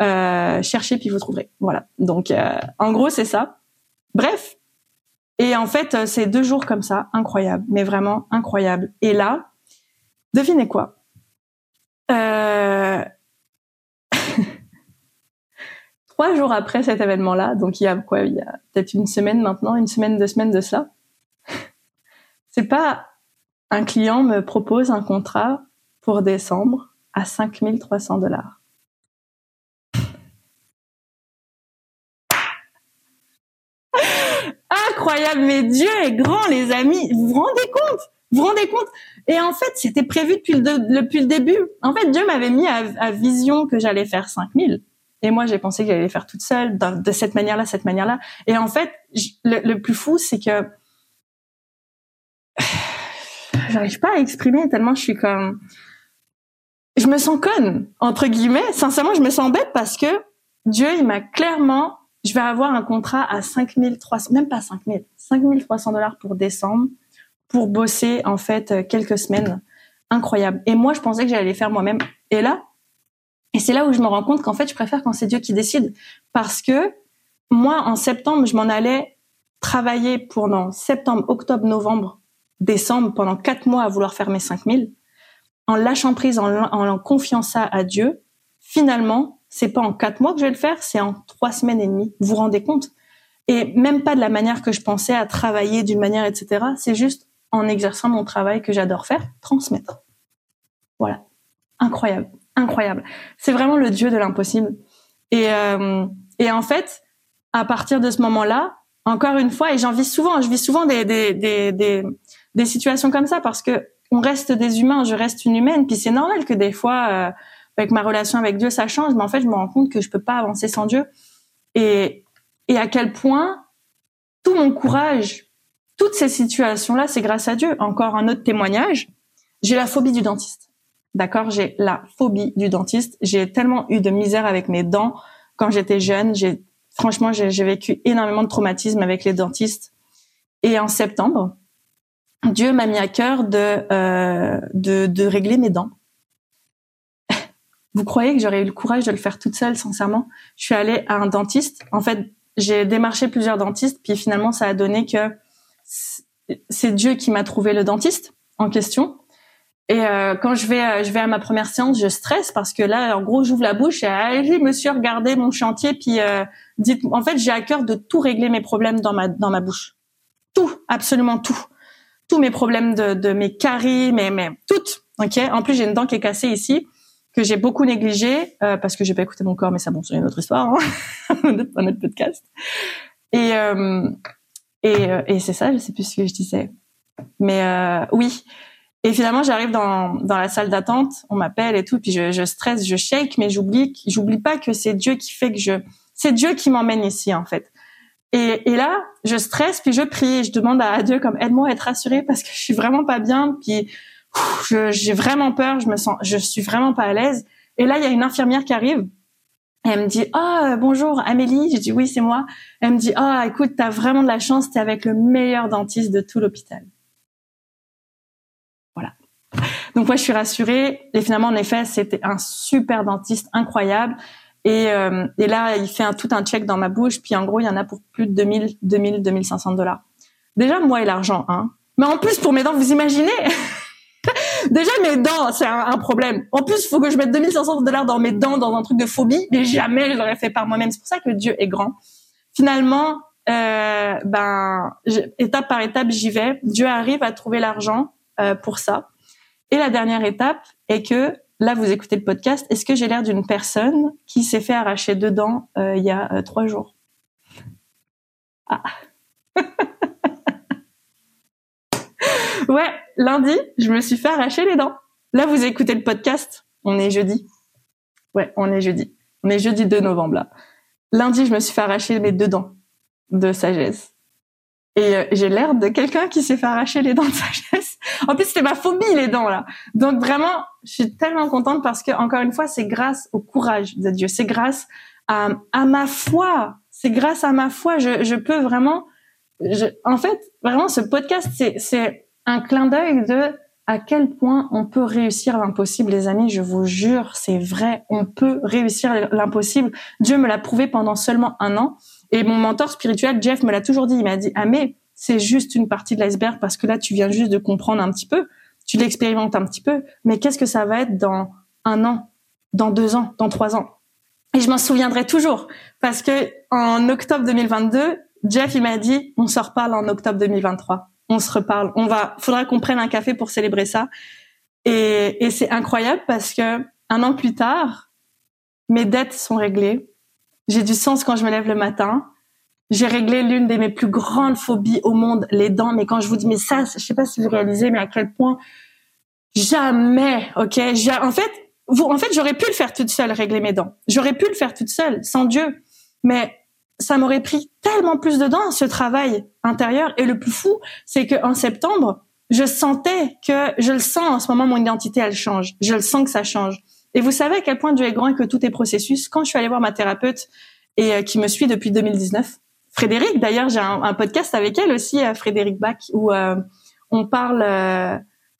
Euh, cherchez puis vous trouverez. Voilà. Donc euh, en gros c'est ça. Bref. Et en fait, c'est deux jours comme ça, incroyable, mais vraiment incroyable. Et là, devinez quoi? Trois jours après cet événement-là, donc il y a quoi Il y a peut-être une semaine maintenant, une semaine, deux semaines de ça. c'est pas un client me propose un contrat pour décembre à 5300 dollars. incroyable, mais Dieu est grand, les amis. Vous vous rendez compte? Vous vous rendez compte? Et en fait, c'était prévu depuis le, depuis le début. En fait, Dieu m'avait mis à, vision que j'allais faire 5000. Et moi, j'ai pensé que j'allais faire toute seule, de cette manière-là, cette manière-là. Et en fait, le, plus fou, c'est que j'arrive pas à exprimer tellement je suis comme je me sens conne entre guillemets sincèrement je me sens bête parce que Dieu il m'a clairement je vais avoir un contrat à 5300, même pas 5000, 5300 dollars pour décembre, pour bosser en fait euh, quelques semaines. Incroyable. Et moi, je pensais que j'allais les faire moi-même. Et là, et c'est là où je me rends compte qu'en fait, je préfère quand c'est Dieu qui décide, parce que moi, en septembre, je m'en allais travailler pendant septembre, octobre, novembre, décembre, pendant quatre mois à vouloir faire mes 5000, en lâchant prise, en, en confiant ça à Dieu. Finalement, c'est pas en quatre mois que je vais le faire, c'est en trois semaines et demie. Vous vous rendez compte? Et même pas de la manière que je pensais à travailler d'une manière, etc. C'est juste en exerçant mon travail que j'adore faire, transmettre. Voilà, incroyable, incroyable. C'est vraiment le Dieu de l'impossible. Et euh, et en fait, à partir de ce moment-là, encore une fois, et j'en vis souvent, je vis souvent des des, des des des situations comme ça parce que on reste des humains, je reste une humaine, puis c'est normal que des fois euh, avec ma relation avec Dieu, ça change, mais en fait, je me rends compte que je peux pas avancer sans Dieu. Et, et à quel point tout mon courage, toutes ces situations-là, c'est grâce à Dieu. Encore un autre témoignage. J'ai la phobie du dentiste. D'accord? J'ai la phobie du dentiste. J'ai tellement eu de misère avec mes dents quand j'étais jeune. J'ai, franchement, j'ai vécu énormément de traumatismes avec les dentistes. Et en septembre, Dieu m'a mis à cœur de, euh, de, de régler mes dents. Vous croyez que j'aurais eu le courage de le faire toute seule, sincèrement? Je suis allée à un dentiste. En fait, j'ai démarché plusieurs dentistes, puis finalement, ça a donné que c'est Dieu qui m'a trouvé le dentiste en question. Et euh, quand je vais, euh, je vais à ma première séance, je stresse parce que là, en gros, j'ouvre la bouche et allez, monsieur, regardez mon chantier, puis euh, dites. En fait, j'ai à cœur de tout régler mes problèmes dans ma dans ma bouche, tout, absolument tout, tous mes problèmes de, de mes caries, mes, mes toutes. Ok? En plus, j'ai une dent qui est cassée ici que j'ai beaucoup négligé euh, parce que j'ai pas écouté mon corps, mais ça bon, c'est une autre histoire, hein un autre podcast. Et euh, et, euh, et c'est ça, je sais plus ce que je disais, mais oui. Et finalement, j'arrive dans dans la salle d'attente, on m'appelle et tout, puis je, je stresse, je shake, mais j'oublie j'oublie pas que c'est Dieu qui fait que je c'est Dieu qui m'emmène ici en fait. Et, et là, je stresse, puis je prie, je demande à Dieu comme aide-moi à être rassurée parce que je suis vraiment pas bien, puis j'ai vraiment peur, je me sens, je suis vraiment pas à l'aise. Et là, il y a une infirmière qui arrive. Elle me dit, ah, oh, bonjour, Amélie. Je dis, oui, c'est moi. Elle me dit, ah, oh, écoute, t'as vraiment de la chance, t'es avec le meilleur dentiste de tout l'hôpital. Donc moi, je suis rassurée. Et finalement, en effet, c'était un super dentiste, incroyable. Et, euh, et là, il fait tout un check dans ma bouche. Puis en gros, il y en a pour plus de 2000, 2000, 2500 dollars. Déjà, moi et l'argent, hein. Mais en plus, pour mes dents, vous imaginez? Déjà, mes dents, c'est un, problème. En plus, il faut que je mette 2500 dollars dans mes dents, dans un truc de phobie, mais jamais je l'aurais fait par moi-même. C'est pour ça que Dieu est grand. Finalement, euh, ben, étape par étape, j'y vais. Dieu arrive à trouver l'argent euh, pour ça. Et la dernière étape est que, là, vous écoutez le podcast, est-ce que j'ai l'air d'une personne qui s'est fait arracher deux dents euh, il y a trois jours? Ah Ouais, lundi, je me suis fait arracher les dents. Là, vous écoutez le podcast. On est jeudi. Ouais, on est jeudi. On est jeudi 2 novembre là. Lundi, je me suis fait arracher mes deux dents de sagesse. Et euh, j'ai l'air de quelqu'un qui s'est fait arracher les dents de sagesse. En plus, c'était ma phobie, les dents, là. Donc vraiment, je suis tellement contente parce que, encore une fois, c'est grâce au courage de Dieu. C'est grâce à, à ma foi. C'est grâce à ma foi. Je, je peux vraiment... Je, en fait, vraiment, ce podcast, c'est, c'est un clin d'œil de à quel point on peut réussir l'impossible, les amis. Je vous jure, c'est vrai. On peut réussir l'impossible. Dieu me l'a prouvé pendant seulement un an. Et mon mentor spirituel, Jeff, me l'a toujours dit. Il m'a dit, ah mais c'est juste une partie de l'iceberg parce que là, tu viens juste de comprendre un petit peu. Tu l'expérimentes un petit peu. Mais qu'est-ce que ça va être dans un an, dans deux ans, dans trois ans? Et je m'en souviendrai toujours parce que en octobre 2022, Jeff, il m'a dit, on se reparle en octobre 2023. On se reparle. On va, faudra qu'on prenne un café pour célébrer ça. Et, et c'est incroyable parce que un an plus tard, mes dettes sont réglées. J'ai du sens quand je me lève le matin. J'ai réglé l'une de mes plus grandes phobies au monde, les dents. Mais quand je vous dis, mais ça, je sais pas si vous réalisez, mais à quel point jamais, ok? En fait, vous, en fait, j'aurais pu le faire toute seule, régler mes dents. J'aurais pu le faire toute seule, sans Dieu. Mais ça m'aurait pris tellement plus de dents, ce travail intérieur. Et le plus fou, c'est que en septembre, je sentais que, je le sens en ce moment, mon identité, elle change. Je le sens que ça change. Et vous savez à quel point Dieu est grand et que tout est processus. Quand je suis allée voir ma thérapeute et euh, qui me suit depuis 2019, Frédéric, d'ailleurs, j'ai un, podcast avec elle aussi, euh, Frédéric Bach, où euh, on parle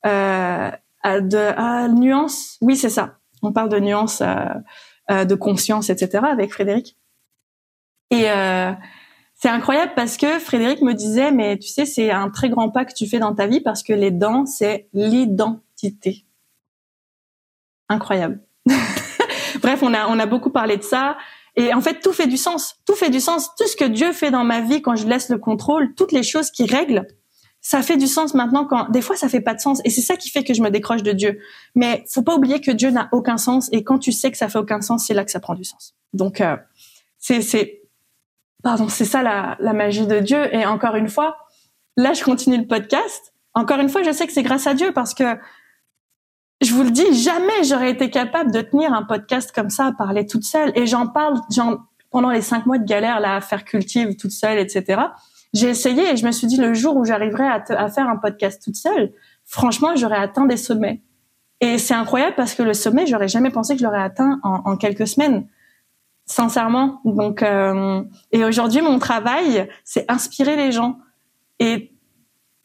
de nuances. Oui, c'est ça. On parle de nuances, de conscience, etc. avec Frédéric. Et c'est incroyable parce que Frédéric me disait, mais tu sais, c'est un très grand pas que tu fais dans ta vie parce que les dents, c'est l'identité. Incroyable. Bref, on a, on a beaucoup parlé de ça. Et en fait, tout fait du sens. Tout fait du sens. Tout ce que Dieu fait dans ma vie quand je laisse le contrôle, toutes les choses qui règlent, ça fait du sens maintenant quand, des fois, ça fait pas de sens. Et c'est ça qui fait que je me décroche de Dieu. Mais faut pas oublier que Dieu n'a aucun sens. Et quand tu sais que ça fait aucun sens, c'est là que ça prend du sens. Donc, euh, c'est, c'est, pardon, c'est ça la, la magie de Dieu. Et encore une fois, là, je continue le podcast. Encore une fois, je sais que c'est grâce à Dieu parce que je vous le dis, jamais j'aurais été capable de tenir un podcast comme ça, à parler toute seule. Et j'en parle pendant les cinq mois de galère là, à faire cultive toute seule, etc. J'ai essayé et je me suis dit le jour où j'arriverai à, faire un podcast toute seule, franchement, j'aurais atteint des sommets. Et c'est incroyable parce que le sommet, j'aurais jamais pensé que je l'aurais atteint en, en, quelques semaines, sincèrement. Donc, euh, et aujourd'hui, mon travail, c'est inspirer les gens. Et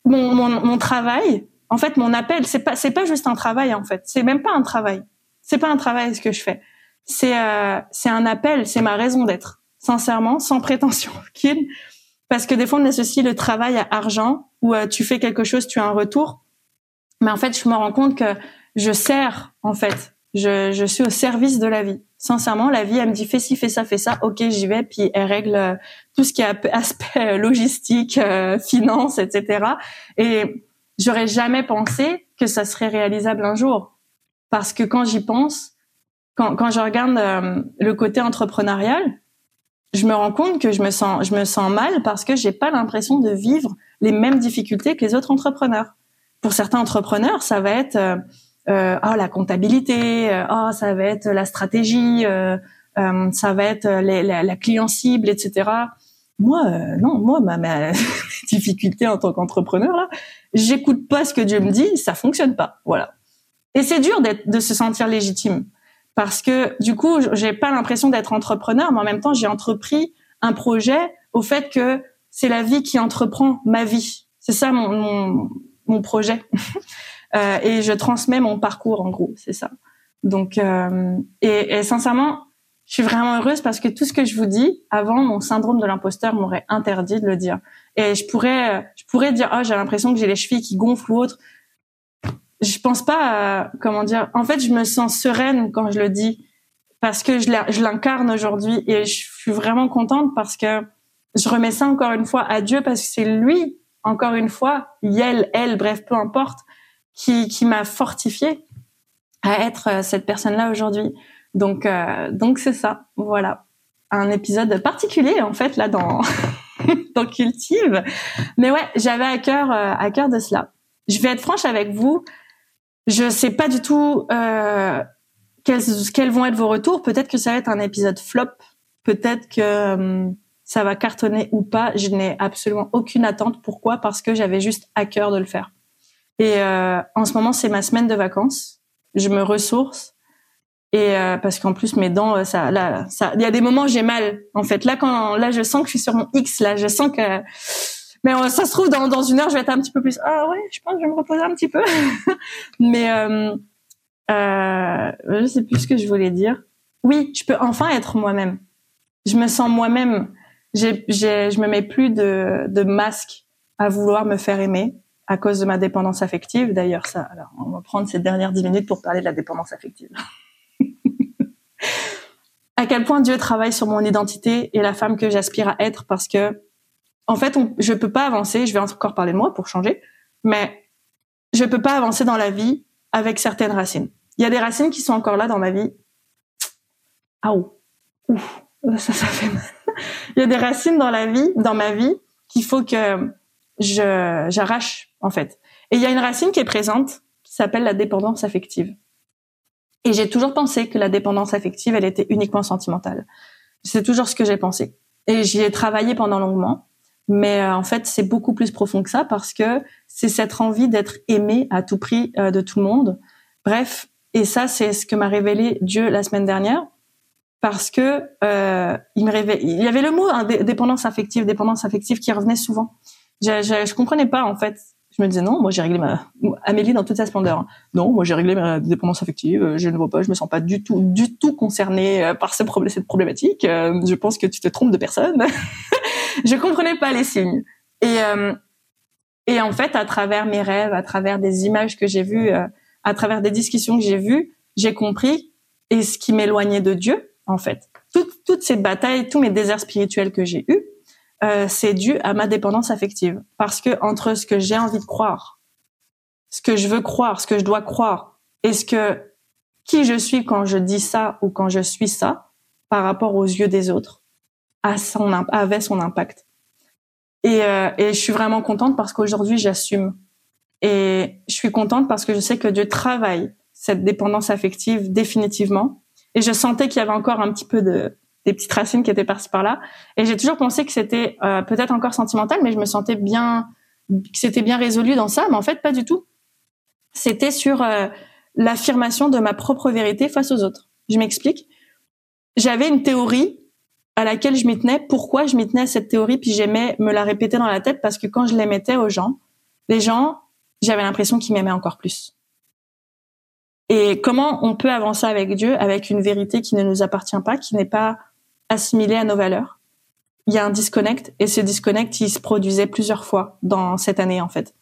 mon, mon, mon travail, en fait, mon appel, c'est pas, c'est pas juste un travail, en fait. C'est même pas un travail. C'est pas un travail ce que je fais. C'est, euh, c'est un appel. C'est ma raison d'être. Sincèrement, sans prétention aucune. Parce que des fois, on associe le travail à argent, où euh, tu fais quelque chose, tu as un retour. Mais en fait, je me rends compte que je sers, en fait. Je, je suis au service de la vie. Sincèrement, la vie, elle me dit fais ci, fais ça, fais ça. Ok, j'y vais. Puis elle règle euh, tout ce qui est aspect logistique, finance, etc. Et j'aurais jamais pensé que ça serait réalisable un jour. Parce que quand j'y pense, quand, quand je regarde euh, le côté entrepreneurial, je me rends compte que je me sens, je me sens mal parce que j'ai pas l'impression de vivre les mêmes difficultés que les autres entrepreneurs. Pour certains entrepreneurs, ça va être euh, euh oh, la comptabilité, euh, oh, ça va être la stratégie, euh, ça va être les, la, la, client cible, etc. Moi, non, moi, ma, ma difficulté en tant qu'entrepreneur là, j'écoute pas ce que Dieu me dit, ça fonctionne pas. Voilà. Et c'est dur de se sentir légitime parce que du coup, j'ai pas l'impression d'être entrepreneur, mais en même temps, j'ai entrepris un projet au fait que c'est la vie qui entreprend ma vie. C'est ça mon, mon, mon projet. euh, et je transmets mon parcours en gros, c'est ça. Donc, euh, et, et sincèrement, je suis vraiment heureuse parce que tout ce que je vous dis, avant, mon syndrome de l'imposteur m'aurait interdit de le dire. Et je pourrais, je pourrais dire, oh, j'ai l'impression que j'ai les chevilles qui gonflent ou autre. Je pense pas, comment dire. En fait, je me sens sereine quand je le dis parce que je l'incarne aujourd'hui et je suis vraiment contente parce que je remets ça encore une fois à Dieu parce que c'est lui, encore une fois, elle, elle, bref, peu importe, qui, qui m'a fortifiée à être euh, cette personne-là aujourd'hui. Donc, euh, donc c'est ça. Voilà, un épisode particulier en fait là dans dans Cultive. Mais ouais, j'avais à cœur euh, à cœur de cela. Je vais être franche avec vous. Je sais pas du tout euh, quels, quels vont être vos retours. Peut-être que ça va être un épisode flop. Peut-être que ça va cartonner ou pas. Je n'ai absolument aucune attente. Pourquoi? Parce que j'avais juste à cœur de le faire. Et euh, en ce moment, c'est ma semaine de vacances. Je me ressource. Et euh, parce qu'en plus mes dents, euh, ça, là, ça, il y a des moments j'ai mal. En fait, là, quand, là, je sens que je suis sur mon X. Là, je sens que, mais ça se trouve dans, dans une heure, je vais être un petit peu plus. Ah ouais, je pense que je vais me reposer un petit peu. mais euh, euh, je sais plus ce que je voulais dire. Oui, je peux enfin être moi-même. Je me sens moi-même. J'ai, j'ai, je me mets plus de, de masque à vouloir me faire aimer à cause de ma dépendance affective. D'ailleurs, ça, alors, on va prendre ces dernières dix minutes pour parler de la dépendance affective. À quel point Dieu travaille sur mon identité et la femme que j'aspire à être parce que, en fait, on, je peux pas avancer. Je vais encore parler de moi pour changer, mais je peux pas avancer dans la vie avec certaines racines. Il y a des racines qui sont encore là dans ma vie. Ah ouf, ça, ça fait mal. Il y a des racines dans la vie, dans ma vie, qu'il faut que je j'arrache en fait. Et il y a une racine qui est présente qui s'appelle la dépendance affective. Et j'ai toujours pensé que la dépendance affective, elle était uniquement sentimentale. C'est toujours ce que j'ai pensé. Et j'y ai travaillé pendant longuement. Mais euh, en fait, c'est beaucoup plus profond que ça parce que c'est cette envie d'être aimé à tout prix euh, de tout le monde. Bref, et ça, c'est ce que m'a révélé Dieu la semaine dernière parce que euh, il me révèle. Il y avait le mot hein, dépendance affective, dépendance affective qui revenait souvent je, je, je, comprenais pas en fait. Je me disais non, moi j'ai réglé ma Amélie dans toute sa splendeur. Hein. Non, moi j'ai réglé ma dépendance affective. Je ne vois pas, je me sens pas du tout, du tout concernée euh, par ce problème, cette problématique. Euh, je pense que tu te trompes de personne. je comprenais pas les signes. Et euh, et en fait, à travers mes rêves, à travers des images que j'ai vues, à travers des discussions que j'ai vues, j'ai compris et ce qui m'éloignait de Dieu, en fait. Toutes, toutes ces batailles, tous mes déserts spirituels que j'ai eus, euh, c'est dû à ma dépendance affective. Parce que entre ce que j'ai envie de croire, ce que je veux croire, ce que je dois croire, et ce que qui je suis quand je dis ça ou quand je suis ça, par rapport aux yeux des autres, son, avait son impact. Et, euh, et je suis vraiment contente parce qu'aujourd'hui j'assume. Et je suis contente parce que je sais que Dieu travaille cette dépendance affective définitivement. Et je sentais qu'il y avait encore un petit peu de, des petites racines qui étaient par par-là. Et j'ai toujours pensé que c'était euh, peut-être encore sentimental, mais je me sentais bien, que c'était bien résolu dans ça. Mais en fait, pas du tout. C'était sur euh, l'affirmation de ma propre vérité face aux autres. Je m'explique. J'avais une théorie à laquelle je m'y tenais. Pourquoi je m'y tenais à cette théorie? Puis j'aimais me la répéter dans la tête parce que quand je l'émettais aux gens, les gens, j'avais l'impression qu'ils m'aimaient encore plus. Et comment on peut avancer avec Dieu avec une vérité qui ne nous appartient pas, qui n'est pas assimilé à nos valeurs. Il y a un disconnect et ce disconnect, il se produisait plusieurs fois dans cette année en fait.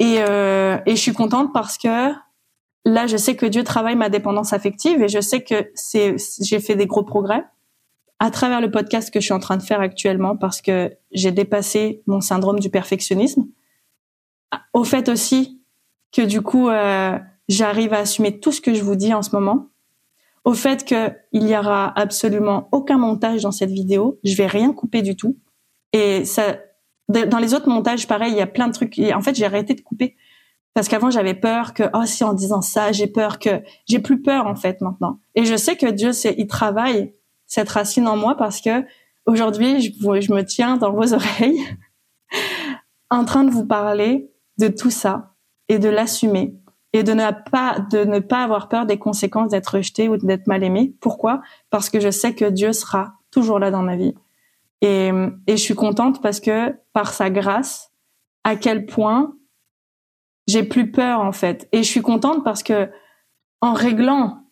Et, euh, et je suis contente parce que là, je sais que Dieu travaille ma dépendance affective et je sais que c'est j'ai fait des gros progrès à travers le podcast que je suis en train de faire actuellement parce que j'ai dépassé mon syndrome du perfectionnisme. Au fait aussi que du coup, euh, j'arrive à assumer tout ce que je vous dis en ce moment au fait qu'il y aura absolument aucun montage dans cette vidéo. Je vais rien couper du tout. Et ça, dans les autres montages, pareil, il y a plein de trucs. Et en fait, j'ai arrêté de couper parce qu'avant j'avais peur que oh si en disant ça, j'ai peur que j'ai plus peur en fait maintenant. Et je sais que Dieu, il travaille cette racine en moi parce que aujourd'hui, je me tiens dans vos oreilles en train de vous parler de tout ça et de l'assumer et de ne pas de ne pas avoir peur des conséquences d'être rejeté ou d'être mal aimé. Pourquoi? Parce que je sais que Dieu sera toujours là dans ma vie. Et, et je suis contente parce que par sa grâce, à quel point j'ai plus peur en fait. Et je suis contente parce que en réglant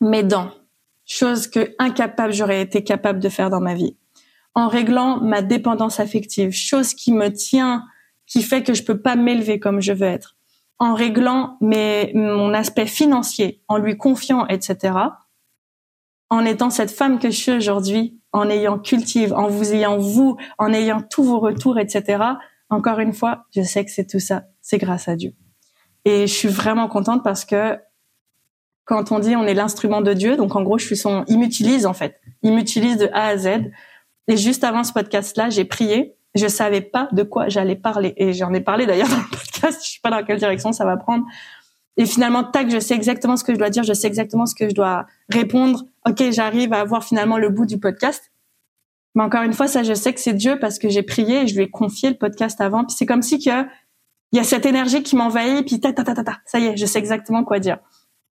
mes dents, chose que incapable j'aurais été capable de faire dans ma vie, en réglant ma dépendance affective, chose qui me tient, qui fait que je peux pas m'élever comme je veux être, en réglant mes, mon aspect financier, en lui confiant, etc., en étant cette femme que je suis aujourd'hui, en ayant cultive, en vous ayant vous, en ayant tous vos retours, etc., encore une fois, je sais que c'est tout ça, c'est grâce à Dieu. Et je suis vraiment contente parce que quand on dit on est l'instrument de Dieu, donc en gros, je suis son, il m'utilise en fait, il m'utilise de A à Z. Et juste avant ce podcast-là, j'ai prié je savais pas de quoi j'allais parler et j'en ai parlé d'ailleurs dans le podcast. Je sais pas dans quelle direction ça va prendre. Et finalement, tac, je sais exactement ce que je dois dire, je sais exactement ce que je dois répondre. Ok, j'arrive à avoir finalement le bout du podcast. Mais encore une fois, ça, je sais que c'est Dieu parce que j'ai prié et je lui ai confié le podcast avant. Puis c'est comme si que il y a cette énergie qui m'envahit, puis ta ta ta ta ta. Ça y est, je sais exactement quoi dire.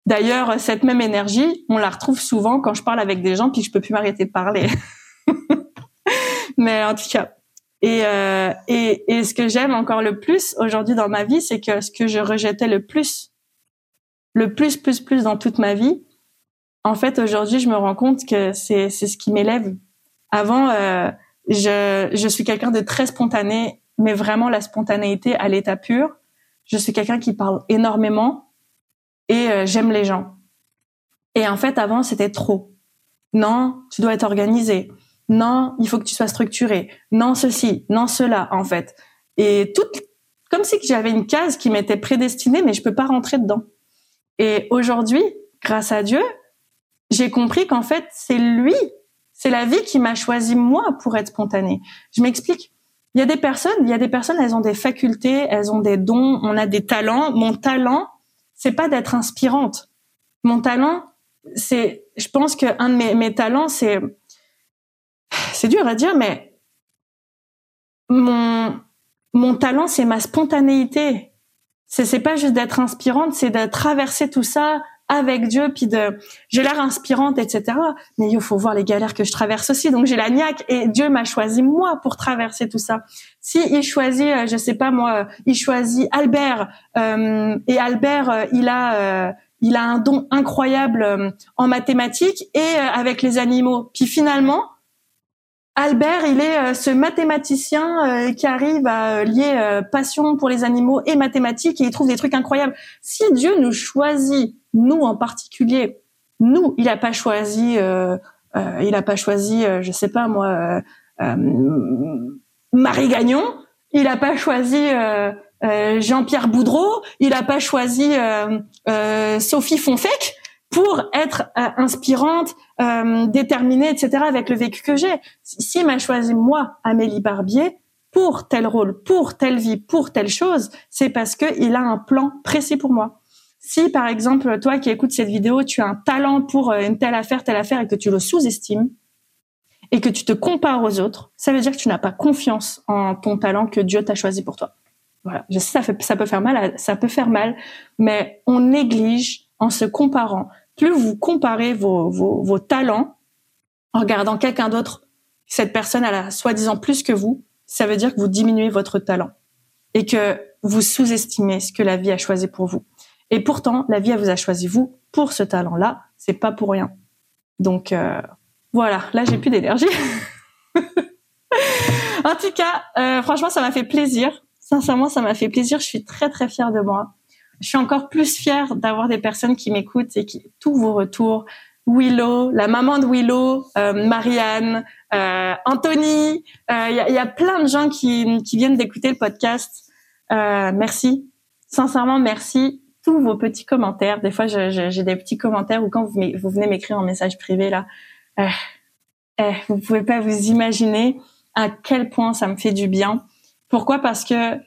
D'ailleurs, cette même énergie, on la retrouve souvent quand je parle avec des gens, puis je peux plus m'arrêter de parler. Mais en tout cas, et, euh, et, et ce que j'aime encore le plus aujourd'hui dans ma vie, c'est que ce que je rejetais le plus, le plus, plus, plus dans toute ma vie, en fait, aujourd'hui, je me rends compte que c'est ce qui m'élève. Avant, euh, je, je suis quelqu'un de très spontané, mais vraiment la spontanéité à l'état pur. Je suis quelqu'un qui parle énormément et euh, j'aime les gens. Et en fait, avant, c'était trop. Non, tu dois être organisé non, il faut que tu sois structuré, non ceci, non cela en fait. Et tout comme si j'avais une case qui m'était prédestinée, mais je peux pas rentrer dedans. Et aujourd'hui, grâce à Dieu, j'ai compris qu'en fait, c'est lui, c'est la vie qui m'a choisi moi pour être spontanée. Je m'explique. Il y a des personnes, il y a des personnes, elles ont des facultés, elles ont des dons, on a des talents. Mon talent, c'est pas d'être inspirante. Mon talent, c'est, je pense que un de mes, mes talents, c'est c'est dur à dire, mais mon, mon talent, c'est ma spontanéité. C'est, pas juste d'être inspirante, c'est de traverser tout ça avec Dieu, puis de, j'ai l'air inspirante, etc. Mais il faut voir les galères que je traverse aussi. Donc j'ai la niaque et Dieu m'a choisi moi pour traverser tout ça. Si il choisit, euh, je sais pas moi, il choisit Albert euh, et Albert, euh, il a il a un don incroyable en mathématiques et avec les animaux. Puis finalement, Albert, il est euh, ce mathématicien euh, qui arrive à euh, lier passion pour les animaux et mathématiques et il trouve des trucs incroyables. Si Dieu nous choisit, nous en particulier, nous, il a pas choisi, il a pas choisi, je sais pas moi, Marie Gagnon, il a pas choisi Jean-Pierre Boudreau, il a pas choisi Sophie Fonfec pour être euh, inspirante, euh, déterminée, etc. avec le vécu que j'ai. S'il m'a choisi moi, Amélie Barbier, pour tel rôle, pour telle vie, pour telle chose, c'est parce que il a un plan précis pour moi. Si par exemple toi qui écoutes cette vidéo, tu as un talent pour euh, une telle affaire, telle affaire et que tu le sous-estimes et que tu te compares aux autres, ça veut dire que tu n'as pas confiance en ton talent que Dieu t'a choisi pour toi. Voilà, je sais ça, fait, ça peut faire mal, ça peut faire mal, mais on néglige en se comparant. Plus vous comparez vos, vos, talents en regardant quelqu'un d'autre, cette personne a soi-disant plus que vous, ça veut dire que vous diminuez votre talent et que vous sous-estimez ce que la vie a choisi pour vous. Et pourtant, la vie elle vous a choisi vous pour ce talent-là, c'est pas pour rien. Donc euh, voilà, là j'ai plus d'énergie. en tout cas, euh, franchement, ça m'a fait plaisir. Sincèrement, ça m'a fait plaisir. Je suis très très fière de moi je suis encore plus fière d'avoir des personnes qui m'écoutent et qui tous vos retours. Willow, la maman de Willow, euh, Marianne, euh, Anthony, il euh, y, a, plein de gens qui, viennent d'écouter le podcast. Merci, sincèrement merci. Tous vos petits commentaires. Des fois, j'ai des petits commentaires ou quand vous, venez m'écrire en message privé là, vous pouvez pas vous imaginer à quel point ça me fait du bien. Pourquoi? Parce que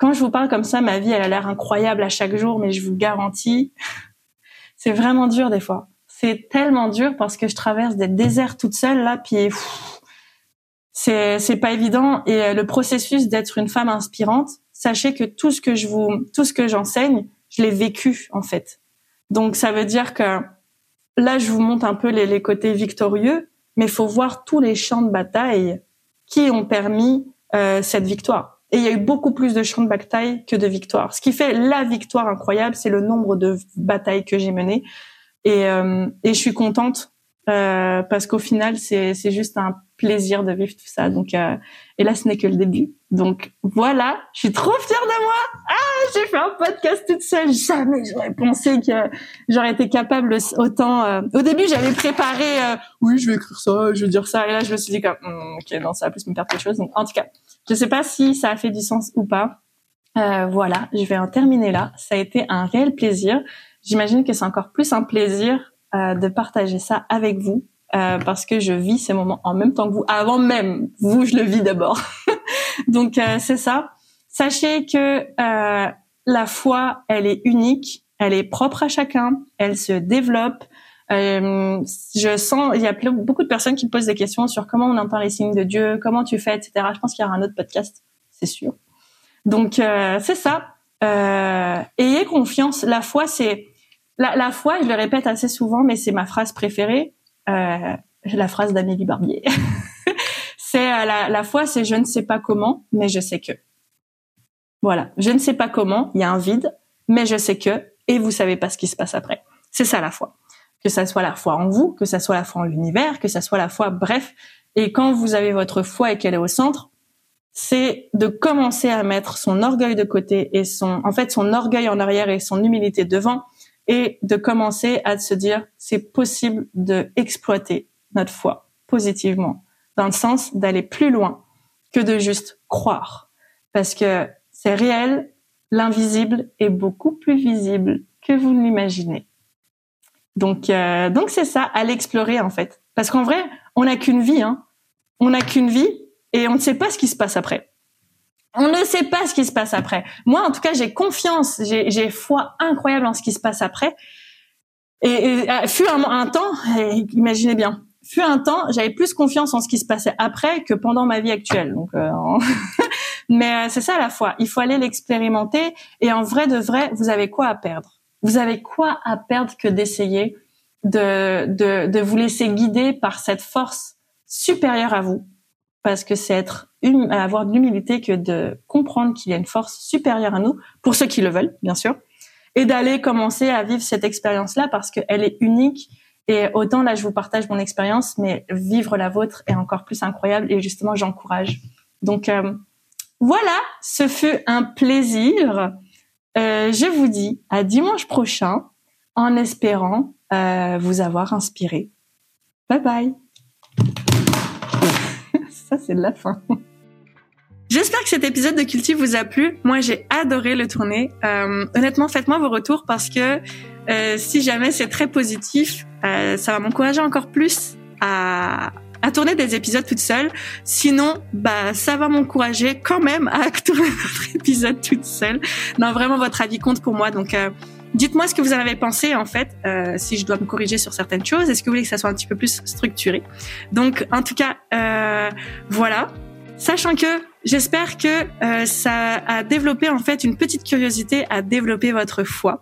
quand je vous parle comme ça, ma vie, elle a l'air incroyable à chaque jour, mais je vous garantis, c'est vraiment dur des fois. C'est tellement dur parce que je traverse des déserts toute seule là, puis c'est c'est pas évident. Et euh, le processus d'être une femme inspirante, sachez que tout ce que je vous, tout ce que j'enseigne, je l'ai vécu en fait. Donc ça veut dire que là, je vous montre un peu les, les côtés victorieux, mais faut voir tous les champs de bataille qui ont permis euh, cette victoire. Et il y a eu beaucoup plus de champs de bataille que de victoires. Ce qui fait la victoire incroyable, c'est le nombre de batailles que j'ai menées. Et, euh, et je suis contente euh, parce qu'au final, c'est, juste un plaisir de vivre tout ça. Donc, euh, et là, ce n'est que le début. Donc voilà, je suis trop fière de moi. Ah, j'ai fait un podcast toute seule. Jamais j'aurais pensé que j'aurais été capable autant. Euh, au début, j'avais préparé. Euh, oui, je vais écrire ça, je vais dire ça. Et là, je me suis dit comme, hmm, ok, non, ça va plus me perdre quelque chose. Donc, en tout cas, je sais pas si ça a fait du sens ou pas. Euh, voilà, je vais en terminer là. Ça a été un réel plaisir. J'imagine que c'est encore plus un plaisir euh, de partager ça avec vous euh, parce que je vis ces moments en même temps que vous. Avant même, vous, je le vis d'abord. Donc euh, c'est ça. Sachez que la foi, elle est unique, elle est propre à chacun, elle se développe. Euh, je sens, il y a beaucoup de personnes qui posent des questions sur comment on entend les signes de Dieu, comment tu fais, etc. Je pense qu'il y aura un autre podcast, c'est sûr. Donc euh, c'est ça. Euh, ayez confiance. La foi, c'est la, la, foi. Je le répète assez souvent, mais c'est ma phrase préférée. Euh, la phrase d'Amélie Barbier. c'est euh, la, la foi, c'est je ne sais pas comment, mais je sais que. Voilà, je ne sais pas comment. Il y a un vide, mais je sais que. Et vous savez pas ce qui se passe après. C'est ça la foi. Que ça soit la foi en vous, que ça soit la foi en l'univers, que ça soit la foi, bref. Et quand vous avez votre foi et qu'elle est au centre, c'est de commencer à mettre son orgueil de côté et son, en fait, son orgueil en arrière et son humilité devant et de commencer à se dire, c'est possible de exploiter notre foi positivement dans le sens d'aller plus loin que de juste croire parce que c'est réel, l'invisible est beaucoup plus visible que vous ne l'imaginez. Donc, euh, donc c'est ça, à l'explorer en fait. Parce qu'en vrai, on n'a qu'une vie, hein. On n'a qu'une vie et on ne sait pas ce qui se passe après. On ne sait pas ce qui se passe après. Moi, en tout cas, j'ai confiance, j'ai foi incroyable en ce qui se passe après. Et, et euh, fut un, un temps, imaginez bien, fut un temps, j'avais plus confiance en ce qui se passait après que pendant ma vie actuelle. Donc, euh, mais euh, c'est ça la foi. Il faut aller l'expérimenter. Et en vrai de vrai, vous avez quoi à perdre? Vous avez quoi à perdre que d'essayer de, de, de vous laisser guider par cette force supérieure à vous? Parce que c'est être avoir de l'humilité que de comprendre qu'il y a une force supérieure à nous pour ceux qui le veulent bien sûr et d'aller commencer à vivre cette expérience là parce qu'elle est unique et autant là je vous partage mon expérience mais vivre la vôtre est encore plus incroyable et justement j'encourage donc euh, voilà ce fut un plaisir euh, je vous dis à dimanche prochain en espérant euh, vous avoir inspiré bye bye ça, c'est de la fin. J'espère que cet épisode de Cultive vous a plu. Moi, j'ai adoré le tourner. Honnêtement, faites-moi vos retours parce que euh, si jamais c'est très positif, euh, ça va m'encourager encore plus à, à tourner des épisodes toute seule. Sinon, bah, ça va m'encourager quand même à tourner d'autres épisodes toute seule. Non, vraiment, votre avis compte pour moi. Donc, euh, Dites-moi ce que vous en avez pensé en fait, euh, si je dois me corriger sur certaines choses. Est-ce que vous voulez que ça soit un petit peu plus structuré? Donc, en tout cas, euh, voilà. Sachant que j'espère que euh, ça a développé en fait une petite curiosité à développer votre foi.